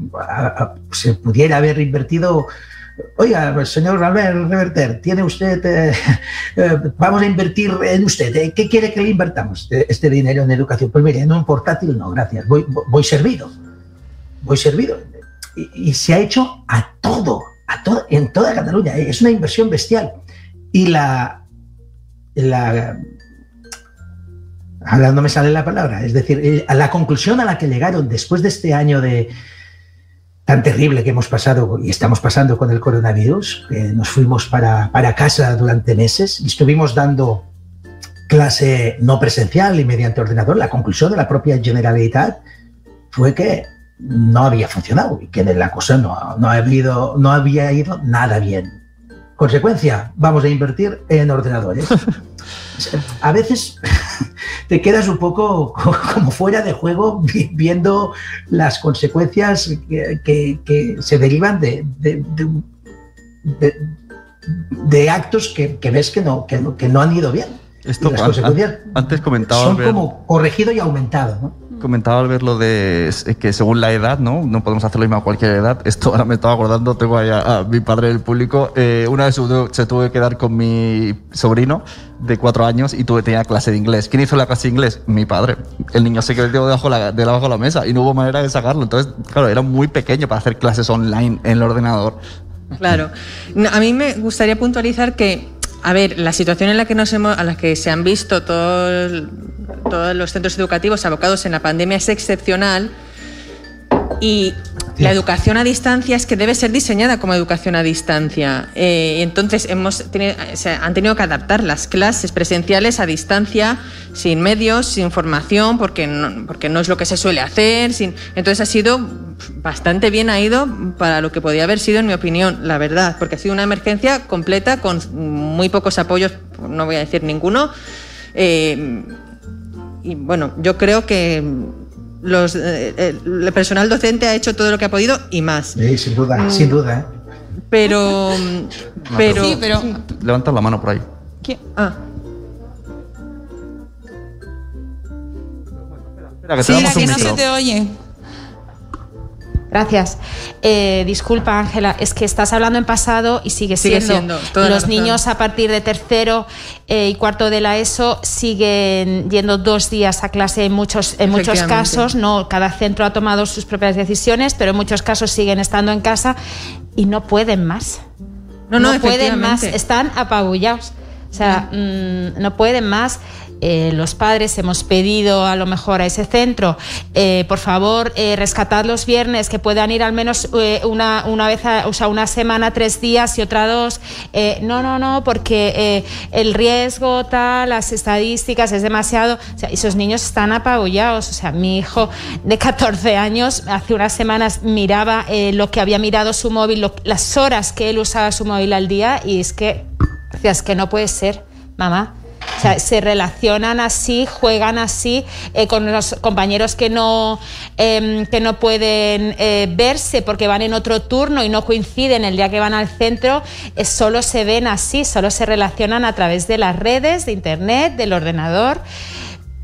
se pudiera haber invertido. Oiga, señor Albert Reverter, tiene usted, eh, eh, vamos a invertir en usted. ¿eh? ¿Qué quiere que le invertamos este dinero en educación? Pues mire, en un portátil no, gracias. Voy, voy servido. Voy servido. Y, se ha hecho a todo, a todo, en toda Cataluña. Es una inversión bestial. Y la, la ahora no me sale la palabra, es decir, eh, a la conclusión a la que llegaron después de este año de tan terrible que hemos pasado y estamos pasando con el coronavirus, que nos fuimos para, para casa durante meses y estuvimos dando clase no presencial y mediante ordenador, la conclusión de la propia Generalitat fue que no había funcionado y que la cosa no, no, ha habido, no había ido nada bien. Consecuencia, vamos a invertir en ordenadores. A veces te quedas un poco como fuera de juego viendo las consecuencias que, se derivan de, de, actos que, ves que no, que, no han ido bien. Esto, antes comentaba. Son como corregido y aumentado. ¿no? Comentaba al ver lo de que según la edad, ¿no? No podemos hacer lo mismo a cualquier edad. Esto ahora me estaba acordando, tengo ahí a, mi padre del público. Eh, una vez se tuve que quedar con mi sobrino de cuatro años y tuve tenía clase de inglés. ¿Quién hizo la clase de inglés? Mi padre. El niño se quedó debajo de de la mesa y no hubo manera de sacarlo. Entonces, claro, era muy pequeño para hacer clases online en el ordenador. Claro. a mí me gustaría puntualizar que a ver, la situación en la que nos hemos, a la que se han visto todos, todos los centros educativos abocados en la pandemia es excepcional y la educación a distancia es que debe ser diseñada como educación a distancia. Eh, entonces hemos se han tenido que adaptar las clases presenciales a distancia, sin medios, sin formación, porque no, porque no es lo que se suele hacer. Sin, entonces ha sido bastante bien ha ido para lo que podía haber sido, en mi opinión, la verdad, porque ha sido una emergencia completa con muy pocos apoyos, no voy a decir ninguno. Eh, y bueno, yo creo que los, eh, el personal docente ha hecho todo lo que ha podido y más. Sí, sin duda, mm. sin duda. ¿eh? Pero, pero, sí, pero... Levanta la mano por ahí. ¿Qué? Ah. Espera, que sí, que no se te oye. Gracias. Eh, disculpa, Ángela, es que estás hablando en pasado y sigue, siendo. Los niños a partir de tercero eh, y cuarto de la ESO siguen yendo dos días a clase en muchos, en muchos casos. No, cada centro ha tomado sus propias decisiones, pero en muchos casos siguen estando en casa y no pueden más. No, no, pueden más. Están apabullados. O sea, mm, no pueden más. Eh, los padres hemos pedido a lo mejor a ese centro, eh, por favor, eh, rescatad los viernes, que puedan ir al menos una, una, vez, o sea, una semana, tres días y otra dos. no, no, no, porque el riesgo, tal, las estadísticas es demasiado. O sea, esos niños están apabullados. O sea, mi hijo de 14 años hace unas semanas miraba lo que había mirado su móvil, las horas que él usaba su móvil al día y es que, es que no puede ser, mamá. Se relacionan así, juegan así eh, con los compañeros que no, em, que no pueden eh, verse porque van en otro turno y no coinciden el día que van al centro, eh, solo se ven así, solo se relacionan a través de las redes, de internet, del ordenador.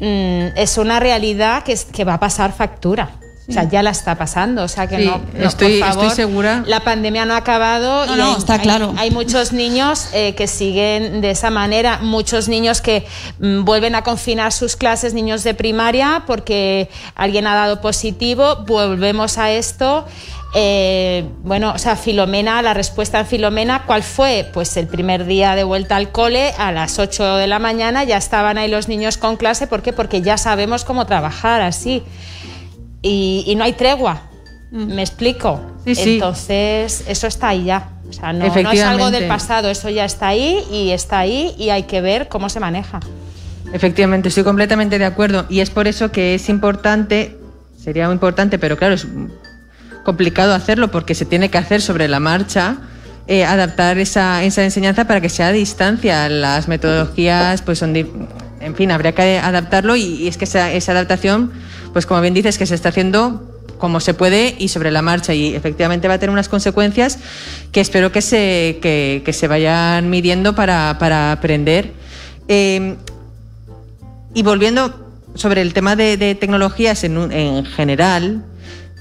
Mm, es una realidad que, que va a pasar factura. O sea, ya la está pasando. O sea, que no, estoy, estoy segura. La pandemia no ha acabado. No, no, está claro. Hay, muchos niños eh, que siguen de esa manera. Muchos niños que mm, vuelven a confinar sus clases, niños de primaria, porque alguien ha dado positivo. Volvemos a esto. Eh, bueno, o sea, Filomena, la respuesta en Filomena, ¿cuál fue? Pues el primer día de vuelta al cole, a las 8 de la mañana, ya estaban ahí los niños con clase. ¿Por qué? Porque ya sabemos cómo trabajar así y, no hay tregua. Mm. ¿Me explico? Entonces, eso está ahí ya. O sea, no, es algo del pasado, eso ya está ahí y está ahí y hay que ver cómo se maneja. Efectivamente, estoy completamente de acuerdo y es por eso que es importante, sería muy importante, pero claro, es complicado hacerlo porque se tiene que hacer sobre la marcha. Eh, adaptar esa, esa, enseñanza para que sea a distancia. Las metodologías, pues son, en fin, habría que adaptarlo y, es que esa, esa adaptación pues como bien dices, que se está haciendo como se puede y sobre la marcha y efectivamente va a tener unas consecuencias que espero que se, que, se vayan midiendo para, aprender. Em, y volviendo sobre el tema de, tecnologías en, en general,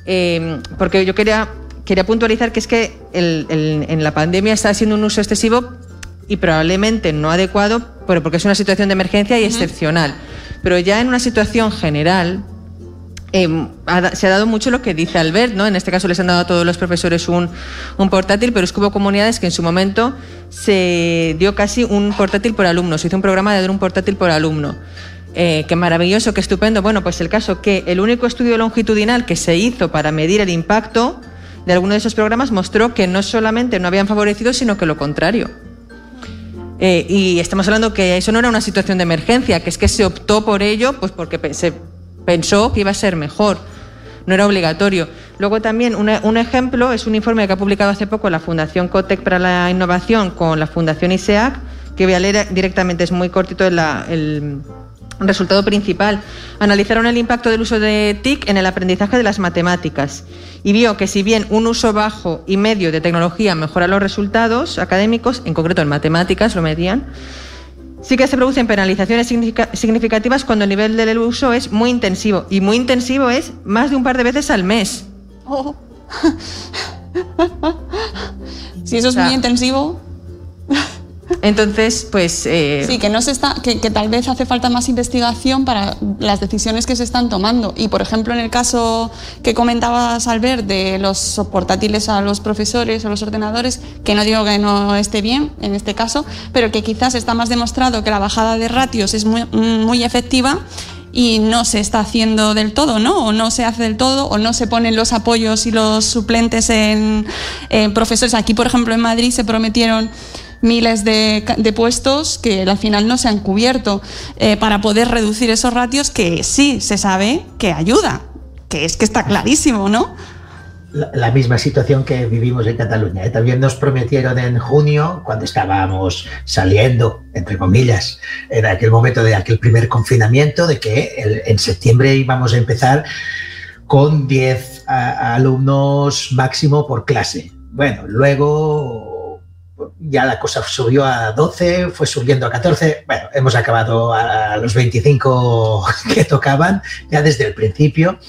em, porque yo quería, quería puntualizar que es que en la pandemia está haciendo un uso excesivo y probablemente no adecuado, pero porque es una situación de emergencia y excepcional. Pero ya en una situación general, Em, se ha dado mucho lo que dice Albert, ¿no? En este caso les han dado a todos los profesores un, portátil, pero es que hubo comunidades que en su momento se dio casi un portátil por alumno, se hizo un programa de dar un portátil por alumno. Eh, qué maravilloso, qué estupendo. Bueno, pues el caso que el único estudio longitudinal que se hizo para medir el impacto de alguno de esos programas mostró que no solamente no habían favorecido, sino que lo contrario. Eh, y estamos hablando que eso no era una situación de emergencia, que es que se optó por ello, pues porque se pensó que iba a ser mejor. No era obligatorio. Luego también un ejemplo es un informe que ha publicado hace poco la Fundación Cotec para la Innovación con la Fundación ISEAC, que voy a leer directamente, es muy cortito el resultado principal. Analizaron el impacto del uso de TIC en el aprendizaje de las matemáticas y vio que si bien un uso bajo y medio de tecnología mejora los resultados académicos, en concreto en matemáticas lo medían, Sí que se producen penalizaciones significativas cuando el nivel del uso es muy intensivo. Y muy intensivo es más de un par de veces al mes. Oh. si eso es muy intensivo. Entonces, pues... Eh, sí, que, no se está, que, tal vez hace falta más investigación para las decisiones que se están tomando. Y, por ejemplo, en el caso que comentabas, Albert, de los portátiles a los profesores o los ordenadores, que no digo que no esté bien en este caso, pero que quizás está más demostrado que la bajada de ratios es muy, efectiva y no se está haciendo del todo, ¿no? O no se hace del todo, o no se ponen los apoyos y los suplentes en, en profesores. Aquí, por ejemplo, en Madrid se prometieron miles de, puestos que al final no se han cubierto eh, para poder reducir esos ratios que sí se sabe que ayuda, que es que está clarísimo, ¿no? La, misma situación que vivimos en Cataluña. ¿eh? También nos prometieron en junio, cuando estábamos saliendo, entre comillas, en aquel momento de aquel primer confinamiento, de que en septiembre íbamos a empezar con 10 alumnos máximo por clase. Bueno, luego ya la cosa subió a 12, fue subiendo a 14, bueno, hemos acabado a los 25 que tocaban ya desde el principio.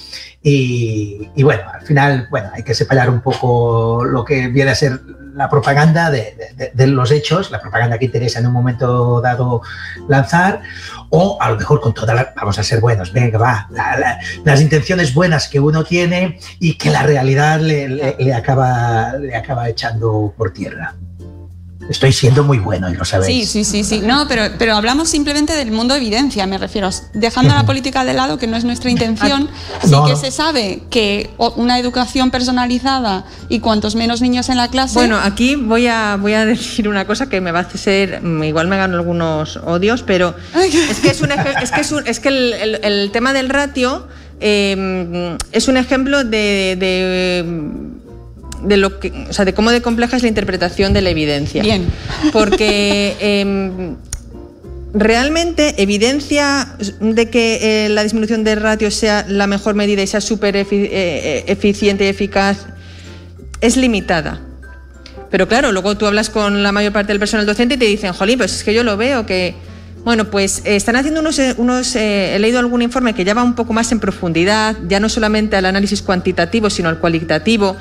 Y, bueno, al final, bueno, hay que separar un poco lo que viene a ser la propaganda de, los hechos, la propaganda que interesa en un momento dado lanzar, o a lo mejor con toda la, vamos a ser buenos, venga, va, las intenciones buenas que uno tiene y que la realidad le, acaba, le acaba echando por tierra. Estoy siendo muy bueno y lo sabéis. Sí, sí, sí, sí. No, pero, pero hablamos simplemente del mundo de evidencia, me refiero. Dejando la política de lado, que no es nuestra intención, sí que se sabe que una educación personalizada y cuantos menos niños en la clase. Bueno, aquí voy a, voy a decir una cosa que me va a hacer. Igual me gano algunos odios, pero es que, es, un, es que, es, un, es que el, el, tema del ratio eh, es un ejemplo de, de de lo que, o sea, de cómo de compleja es la interpretación de la evidencia. Bien. Porque em, realmente evidencia de que eh, la disminución de ratio sea la mejor medida y sea súper eh, eh, eficiente y eficaz es limitada. Pero claro, luego tú hablas con la mayor parte del personal docente y te dicen, jolín, pues es que yo lo veo que... Bueno, pues están haciendo unos, unos he leído algún informe que ya va un poco más en profundidad, ya no solamente al análisis cuantitativo, sino al cualitativo,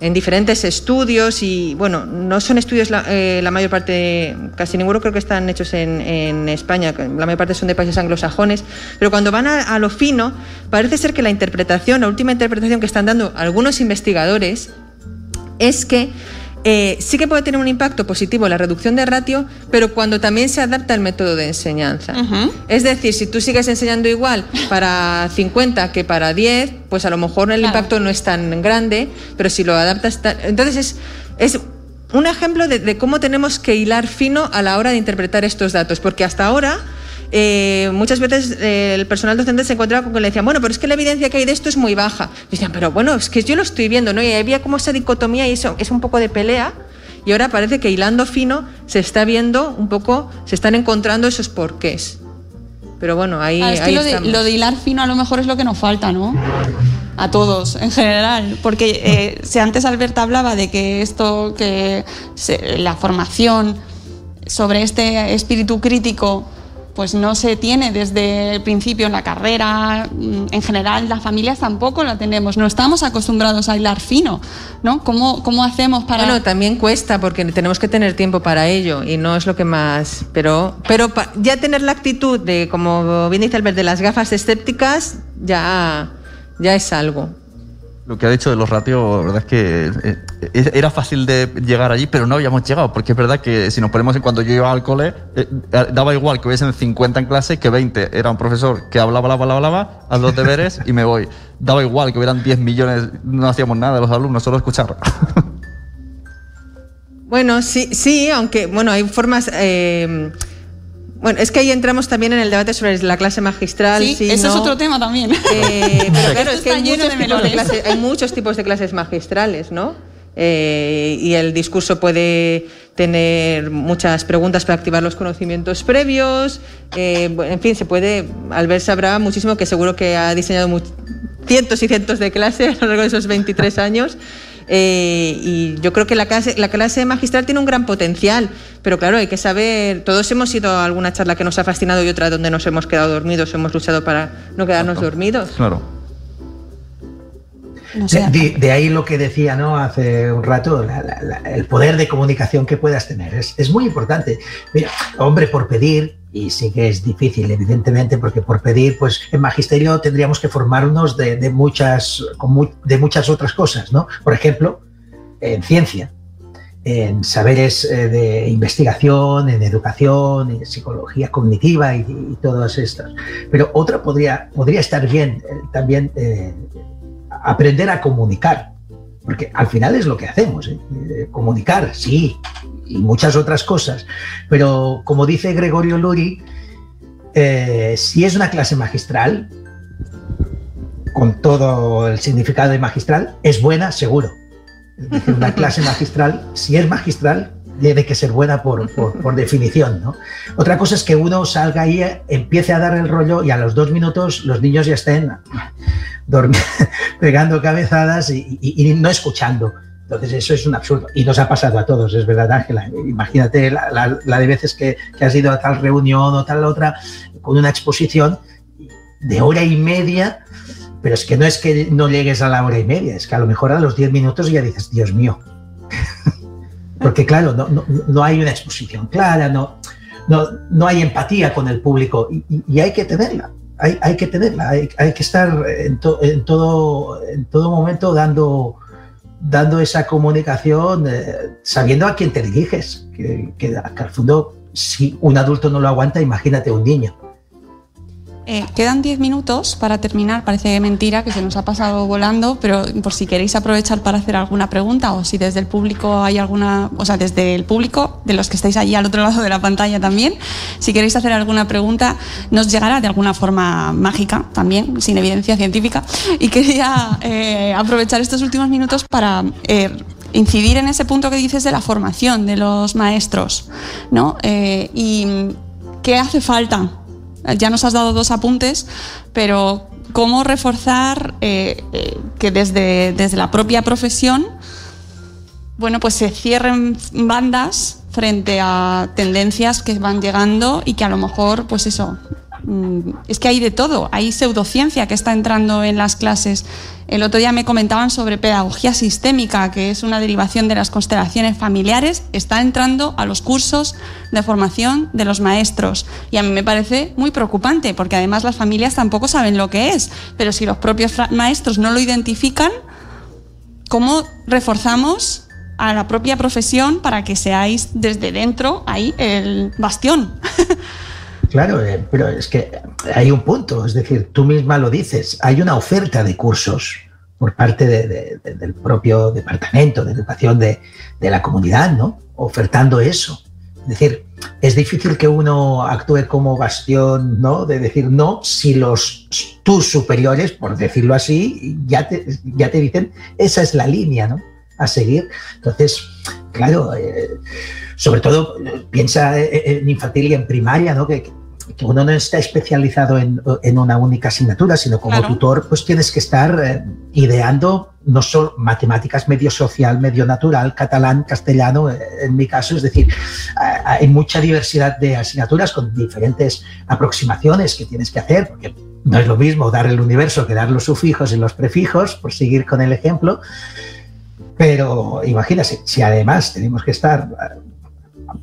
en diferentes estudios y, bueno, no son estudios la, eh, mayor parte, casi ninguno creo que están hechos en, España, la mayor parte son de países anglosajones, pero cuando van a, a, lo fino, parece ser que la interpretación, la última interpretación que están dando algunos investigadores es que eh, sí que puede tener un impacto positivo la reducción de ratio, pero cuando también se adapta el método de enseñanza. Es decir, si tú sigues enseñando igual para 50 que para 10, pues a lo mejor el impacto no es tan grande, pero si lo adaptas... Entonces es, es un ejemplo de cómo tenemos que hilar fino a la hora de interpretar estos datos, porque hasta ahora eh, muchas veces eh, el personal docente se encontraba con que le decían, bueno, pero es que la evidencia que hay de esto es muy baja. Y decían, pero bueno, es que yo lo estoy viendo, ¿no? Y había como esa dicotomía y eso es un poco de pelea. Y ahora parece que hilando fino se está viendo un poco, se están encontrando esos porqués. Pero bueno, ahí, ah, lo, de, hilar fino a lo mejor es lo que nos falta, ¿no? A todos, en general. Porque eh, si antes Alberta hablaba de que esto, que la formación sobre este espíritu crítico pues no se tiene desde el principio en la carrera, mm, en general las familias tampoco la tenemos, no estamos acostumbrados a hilar fino, ¿no? ¿Cómo, cómo hacemos para...? Bueno, también cuesta porque tenemos que tener tiempo para ello y no es lo que más... Pero, pero ya tener la actitud de, como bien dice Albert, de las gafas escépticas, ya, ya es algo. Lo que ha dicho de los ratios, la verdad es que eh, era fácil de llegar allí, pero no habíamos llegado, porque es verdad que si nos ponemos en cuando yo iba al cole, eh, daba igual que hubiesen 50 en clase que 20. Era un profesor que hablaba, hablaba, hablaba, haz los deberes y me voy. Daba igual que hubieran 10 millones, no hacíamos nada los alumnos, solo escuchar. Bueno, sí, sí, aunque, bueno, hay formas... Eh, bueno, es que ahí entramos también en el debate sobre la clase magistral. Sí, eso es otro tema también. Eh, pero claro, es que hay muchos, de hay muchos, tipos de clases magistrales, ¿no? Eh, y el discurso puede tener muchas preguntas para activar los conocimientos previos. Eh, en fin, se puede. Albert sabrá muchísimo que seguro que ha diseñado cientos y cientos de clases a lo largo de esos 23 años. Eh, y yo creo que la clase, la clase magistral tiene un gran potencial, pero claro, hay que saber, todos hemos ido a alguna charla que nos ha fascinado y otra donde nos hemos quedado dormidos, hemos luchado para no quedarnos dormidos. Claro. de, ahí lo que decía ¿no? hace un rato, el poder de comunicación que puedas tener. Es, es, muy importante. Mira, hombre, por pedir, y sí que es difícil, evidentemente, porque por pedir, pues en magisterio tendríamos que formarnos de, muchas, de muchas otras cosas, ¿no? Por ejemplo, en ciencia, en saberes eh, de investigación, en educación, en psicología cognitiva y, todas estas. Pero otra podría, estar bien eh, también eh, aprender a comunicar, porque al final es lo que hacemos, comunicar, sí, y muchas otras cosas. Pero como dice Gregorio Luri, si es una clase magistral, con todo el significado de magistral, es buena, seguro. Una clase magistral, si es magistral, tiene que ser buena por, por, definición. ¿no? Otra cosa es que uno salga ahí, empiece a dar el rollo y a los dos minutos los niños ya estén pegando cabezadas y, y no escuchando Entonces eso es un absurdo. Y nos ha pasado a todos, es verdad, Ángela. Imagínate la, de veces que, has ido a tal reunión o tal otra con una exposición de hora y media, pero es que no es que no llegues a la hora y media, es que a lo mejor a los 10 minutos ya dices, Dios mío. Porque claro, no, hay una exposición clara, no, no, hay empatía con el público y, hay que tenerla. Hay, hay que tenerla, hay, que estar en, en, todo, en todo momento dando, dando esa comunicación eh, sabiendo a quién te diriges, que, que, al fondo si un adulto no lo aguanta, imagínate un niño. Eh, quedan 10 minutos para terminar, parece mentira que se nos ha pasado volando, pero por si queréis aprovechar para hacer alguna pregunta o si desde el público hay alguna, o sea, desde el público, de los que estáis allí al otro lado de la pantalla también, si queréis hacer alguna pregunta, nos llegará de alguna forma mágica también, sin evidencia científica. Y quería eh, aprovechar estos últimos minutos para... Eh, incidir en ese punto que dices de la formación de los maestros, ¿no? y qué hace falta ya nos has dado dos apuntes, pero cómo reforzar eh, eh, que desde, desde la propia profesión, bueno, pues se cierren bandas frente a tendencias que van llegando y que a lo mejor, pues eso, es que hay de todo, hay pseudociencia que está entrando en las clases. El otro día me comentaban sobre pedagogía sistémica, que es una derivación de las constelaciones familiares, está entrando a los cursos de formación de los maestros. Y a mí me parece muy preocupante, porque además las familias tampoco saben lo que es, pero si los propios maestros no lo identifican, ¿cómo reforzamos a la propia profesión para que seáis desde dentro ahí el bastión? Claro, eh, pero es que hay un punto, es decir, tú misma lo dices, hay una oferta de cursos por parte del propio departamento de educación de, la comunidad, ¿no? Ofertando eso. Es decir, es difícil que uno actúe como bastión, ¿no? De decir no si los tus superiores, por decirlo así, ya te, ya te dicen esa es la línea, ¿no? A seguir. Entonces, claro, eh, sobre todo piensa en infantil y en primaria, ¿no? Uno no está especializado en, una única asignatura, sino como tutor, pues tienes que estar eh, ideando no solo matemáticas medio social, medio natural, catalán, castellano, eh, en mi caso, es decir, hay mucha diversidad de asignaturas con diferentes aproximaciones que tienes que hacer, porque no es lo mismo dar el universo que dar los sufijos y los prefijos, por seguir con el ejemplo. Pero imagínate, si además tenemos que estar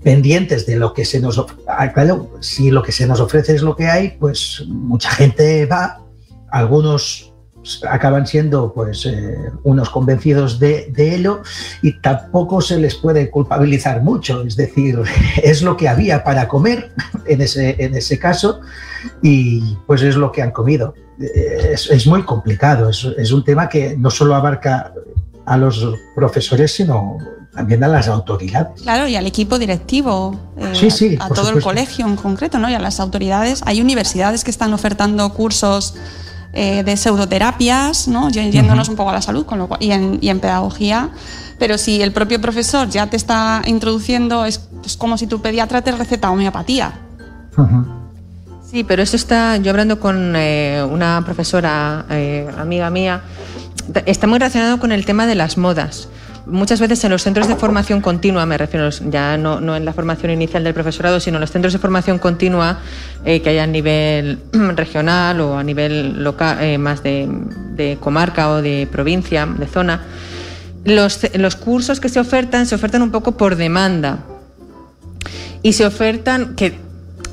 pendientes de lo que se nos ofrece. Ah, si lo que se nos ofrece es lo que hay, pues mucha gente va, algunos acaban siendo pues eh, unos convencidos de, ello y tampoco se les puede culpabilizar mucho, es decir, es lo que había para comer en ese, en ese caso y pues es lo que han comido. Es, muy complicado, es un tema que no solo abarca a los profesores, sino también a las autoridades. Claro, y al equipo directivo, eh, a, todo el colegio en concreto, ¿no? Y a las autoridades. Hay universidades que están ofertando cursos eh, de pseudoterapias, ¿no? Yéndonos un poco a la salud con lo y, en, pedagogía. Pero si el propio profesor ya te está introduciendo, es, como si tu pediatra te receta homeopatía. Sí, pero eso está, yo hablando con eh, una profesora, amiga mía, está muy relacionado con el tema de las modas muchas veces en los centros de formación continua, me refiero ya no, no en la formación inicial del profesorado, sino en los centros de formación continua eh, que hay a nivel regional o a nivel local, eh, más de, comarca o de provincia, de zona, los, los cursos que se ofertan se ofertan un poco por demanda y se ofertan que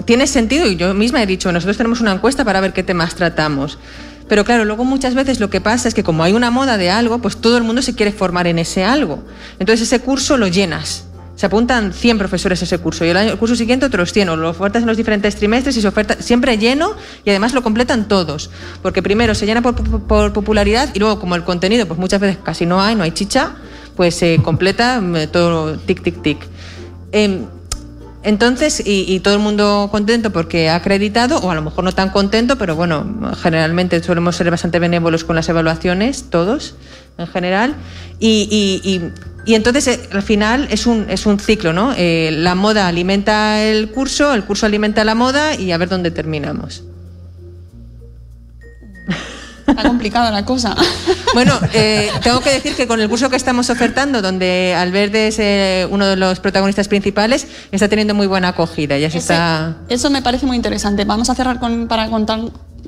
tiene sentido y yo misma he dicho, nosotros tenemos una encuesta para ver qué temas tratamos. Pero claro, luego muchas veces lo que pasa es que como hay una moda de algo, pues todo el mundo se quiere formar en ese algo. Entonces ese curso lo llenas. Se apuntan 100 profesores a ese curso y el, año, curso siguiente otros 100 o lo ofertas en los diferentes trimestres y se oferta siempre lleno y además lo completan todos. Porque primero se llena por, popularidad y luego como el contenido pues muchas veces casi no hay, no hay chicha, pues se completa mm, todo tic, tic, tic. Em, entonces, y, todo el mundo contento porque ha acreditado, o a lo mejor no tan contento, pero bueno, generalmente solemos ser bastante benévolos con las evaluaciones, todos en general. Y, entonces, eh, al final, es un, es un ciclo, ¿no? Eh, la moda alimenta el curso, el curso alimenta la moda y a ver dónde terminamos. Está complicada la cosa. Bueno, eh, tengo que decir que con el curso que estamos ofertando, donde Albert es eh, uno de los protagonistas principales, está teniendo muy buena acogida. Ya se está... Eso me parece muy interesante. Vamos a cerrar con, para contar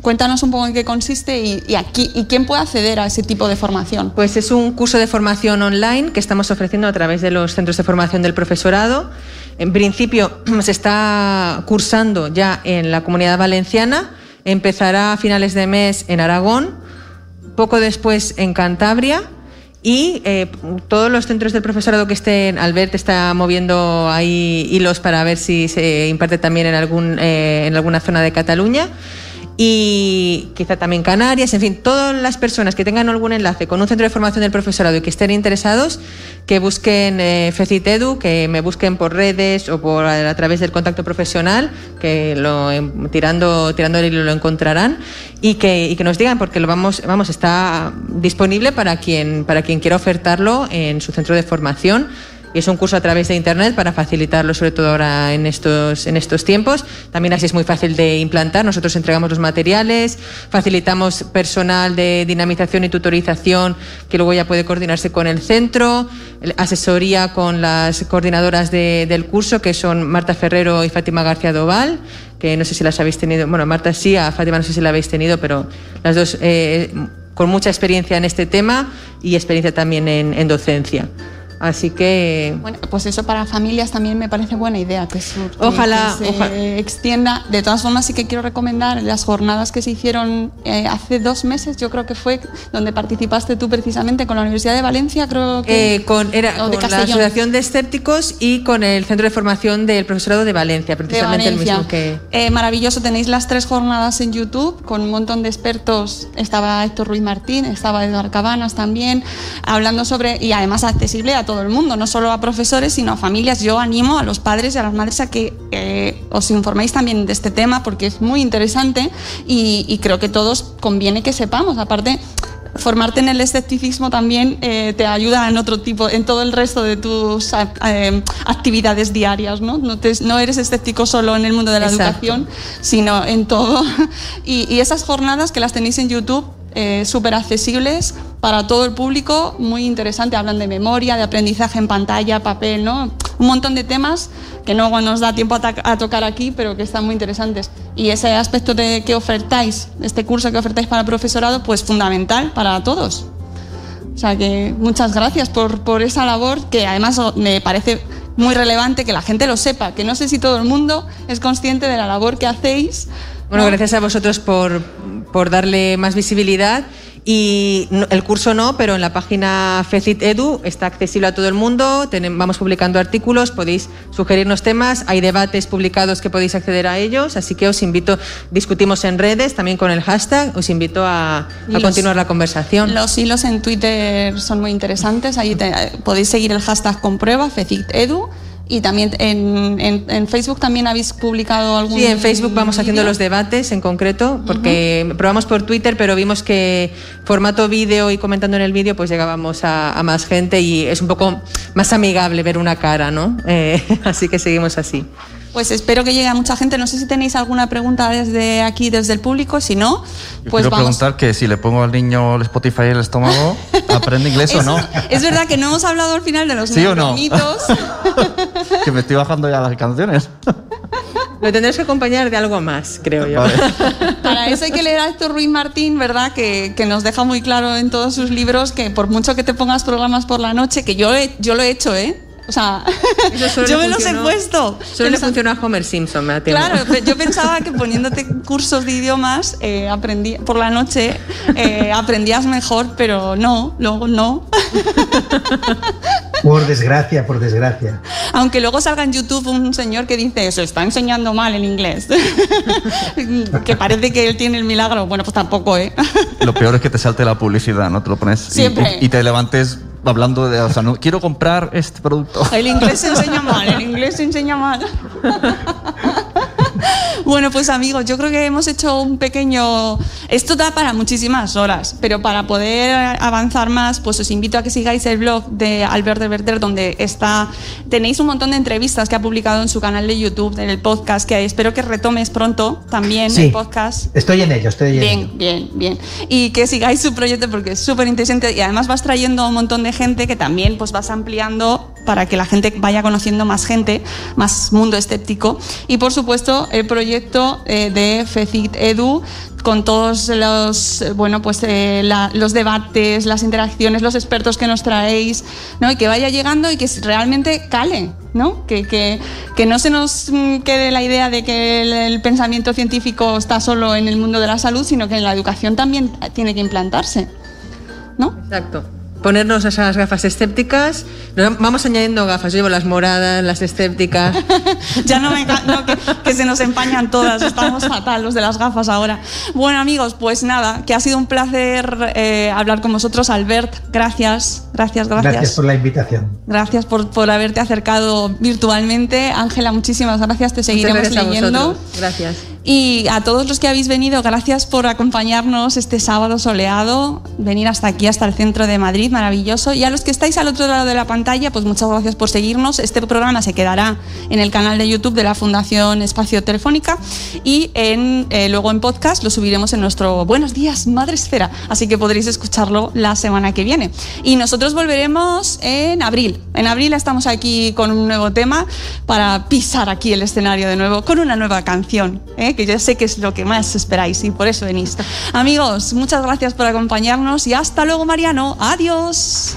Cuéntanos un poco en qué consiste y, aquí, y quién puede acceder a ese tipo de formación. Pues es un curso de formación online que estamos ofreciendo a través de los centros de formación del profesorado. En principio se está cursando ya en la comunidad valenciana, empezará a finales de mes en Aragón, poco después en Cantabria y eh, todos los centros del profesorado que estén, Albert está moviendo ahí hilos para ver si se imparte también en, algún, eh, en alguna zona de Cataluña y quizá también Canarias, en fin, todas las personas que tengan algún enlace con un centro de formación del profesorado y que estén interesados, que busquen eh, FECITEDU, que me busquen por redes o por a, través del contacto profesional, que lo em, tirando tirando el hilo lo encontrarán y que, y que nos digan porque lo vamos vamos está disponible para quien para quien quiera ofertarlo en su centro de formación es un curso a través de Internet para facilitarlo, sobre todo ahora en estos, en estos tiempos. También así es muy fácil de implantar. Nosotros entregamos los materiales, facilitamos personal de dinamización y tutorización que luego ya puede coordinarse con el centro, asesoría con las coordinadoras del curso, que son Marta Ferrero y Fátima García Doval que no sé si las habéis tenido, bueno, Marta sí, a Fátima no sé si la habéis tenido, pero las dos eh, con mucha experiencia en este tema y experiencia también en docencia. Así que. Bueno, pues eso para familias también me parece buena idea, que, ojalá, se extienda. De todas formas, sí que quiero recomendar las jornadas que se hicieron eh, hace dos meses, yo creo que fue donde participaste tú precisamente con la Universidad de Valencia, creo que. Eh, con era, con la Asociación de Escépticos y con el Centro de Formación del Profesorado de Valencia, precisamente el mismo que. Eh, maravilloso, tenéis las tres jornadas en YouTube con un montón de expertos. Estaba Héctor Ruiz Martín, estaba Eduardo Cabanas también, hablando sobre. y además accesible a todo el mundo, no solo a profesores, sino a familias. Yo animo a los padres y a las madres a que eh, os informéis también de este tema porque es muy interesante y, creo que todos conviene que sepamos. Aparte, formarte en el escepticismo también eh, te ayuda en otro tipo, en todo el resto de tus eh, actividades diarias, ¿no? No, eres escéptico solo en el mundo de la educación, sino en todo. Y, y, esas jornadas que las tenéis en YouTube eh, súper accesibles para todo el público, muy interesante. Hablan de memoria, de aprendizaje en pantalla, papel, ¿no? Un montón de temas que no nos da tiempo a, tocar aquí, pero que están muy interesantes. Y ese aspecto de que ofertáis, este curso que ofertáis para el profesorado, pues fundamental para todos. O sea que muchas gracias por, por esa labor que además me parece muy relevante que la gente lo sepa, que no sé si todo el mundo es consciente de la labor que hacéis. Bueno, gracias a vosotros por, por darle más visibilidad. Y el curso no, pero en la página FECIT Edu está accesible a todo el mundo. vamos publicando artículos, podéis sugerirnos temas, hay debates publicados que podéis acceder a ellos, así que os invito, discutimos en redes, también con el hashtag, os invito a, continuar la conversación. Los hilos en Twitter son muy interesantes, ahí podéis seguir el hashtag comprueba, FECIT Edu y también en, en, Facebook también habéis publicado algún. Sí, en Facebook vamos haciendo los debates en concreto, porque probamos por Twitter, pero vimos que formato vídeo y comentando en el vídeo, pues llegábamos a, más gente y es un poco más amigable ver una cara, ¿no? Eh, así que seguimos así. Pues espero que llegue a mucha gente. No sé si tenéis alguna pregunta desde aquí, desde el público. Si no, pues quiero preguntar que si le pongo al niño el Spotify en el estómago, ¿aprende inglés o no? Es verdad que no hemos hablado al final de los ¿Sí que me estoy bajando ya las canciones. Lo tendrás que acompañar de algo más, creo yo. Para eso hay que leer a Héctor Ruiz Martín, ¿verdad? Que, que, nos deja muy claro en todos sus libros que por mucho que te pongas programas por la noche, que yo, yo lo he hecho, ¿eh? O sea, yo me los he puesto. Solo le funciona a Homer Simpson, me atiendo. Claro, yo pensaba que poniéndote cursos de idiomas eh, aprendí, por la noche eh, aprendías mejor, pero no, luego no. Por desgracia, por desgracia. Aunque luego salga en YouTube un señor que dice, se está enseñando mal el inglés. que parece que él tiene el milagro. Bueno, pues tampoco, ¿eh? Lo peor es que te salte la publicidad, ¿no? Te lo pones Siempre. y te levantes hablando de, o sea, no quiero comprar este producto. El inglés se enseña mal, el inglés se enseña mal. Bueno, pues amigos, yo creo que hemos hecho un pequeño... Esto da para muchísimas horas, pero para poder avanzar más, pues os invito a que sigáis el blog de Albert de Verder, donde está... Tenéis un montón de entrevistas que ha publicado en su canal de YouTube, en el podcast, que espero que retomes pronto también el podcast. Estoy en ello, estoy en bien, ello. Bien, bien, bien. Y que sigáis su proyecto porque es súper interesante y además vas trayendo a un montón de gente que también pues vas ampliando para que la gente vaya conociendo más gente, más mundo escéptico. Y por supuesto, el proyecto eh, de FECIT Edu con todos los, bueno, pues, eh, los debates, las interacciones, los expertos que nos traéis, ¿no? y que vaya llegando y que realmente cale, ¿no? Que, que, que no se nos mm, quede la idea de que el, el, pensamiento científico está solo en el mundo de la salud, sino que en la educación también tiene que implantarse. ¿no? Exacto ponernos esas gafas escépticas. Vamos añadiendo gafas. Yo llevo las moradas, las escépticas. ya no me no, que, se nos empañan todas. Estamos fatal los de las gafas ahora. Bueno, amigos, pues nada, que ha sido un placer eh, hablar con vosotros. Albert, gracias, gracias, gracias. Gracias por la invitación. Gracias por, por haberte acercado virtualmente. Ángela, muchísimas gracias. Te seguiremos gracias leyendo. Gracias. Y a todos los que habéis venido, gracias por acompañarnos este sábado soleado, venir hasta aquí, hasta el centro de Madrid, maravilloso. Y a los que estáis al otro lado de la pantalla, pues muchas gracias por seguirnos. Este programa se quedará en el canal de YouTube de la Fundación Espacio Telefónica y eh, luego en podcast lo subiremos en nuestro Buenos días, Madre Esfera. Así que podréis escucharlo la semana que viene. Y nosotros volveremos en abril. En abril estamos aquí con un nuevo tema para pisar aquí el escenario de nuevo con una nueva canción. ¿eh? Que yo sé que es lo que más esperáis y por eso venís. Amigos, muchas gracias por acompañarnos y hasta luego, Mariano. Adiós.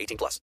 18 plus.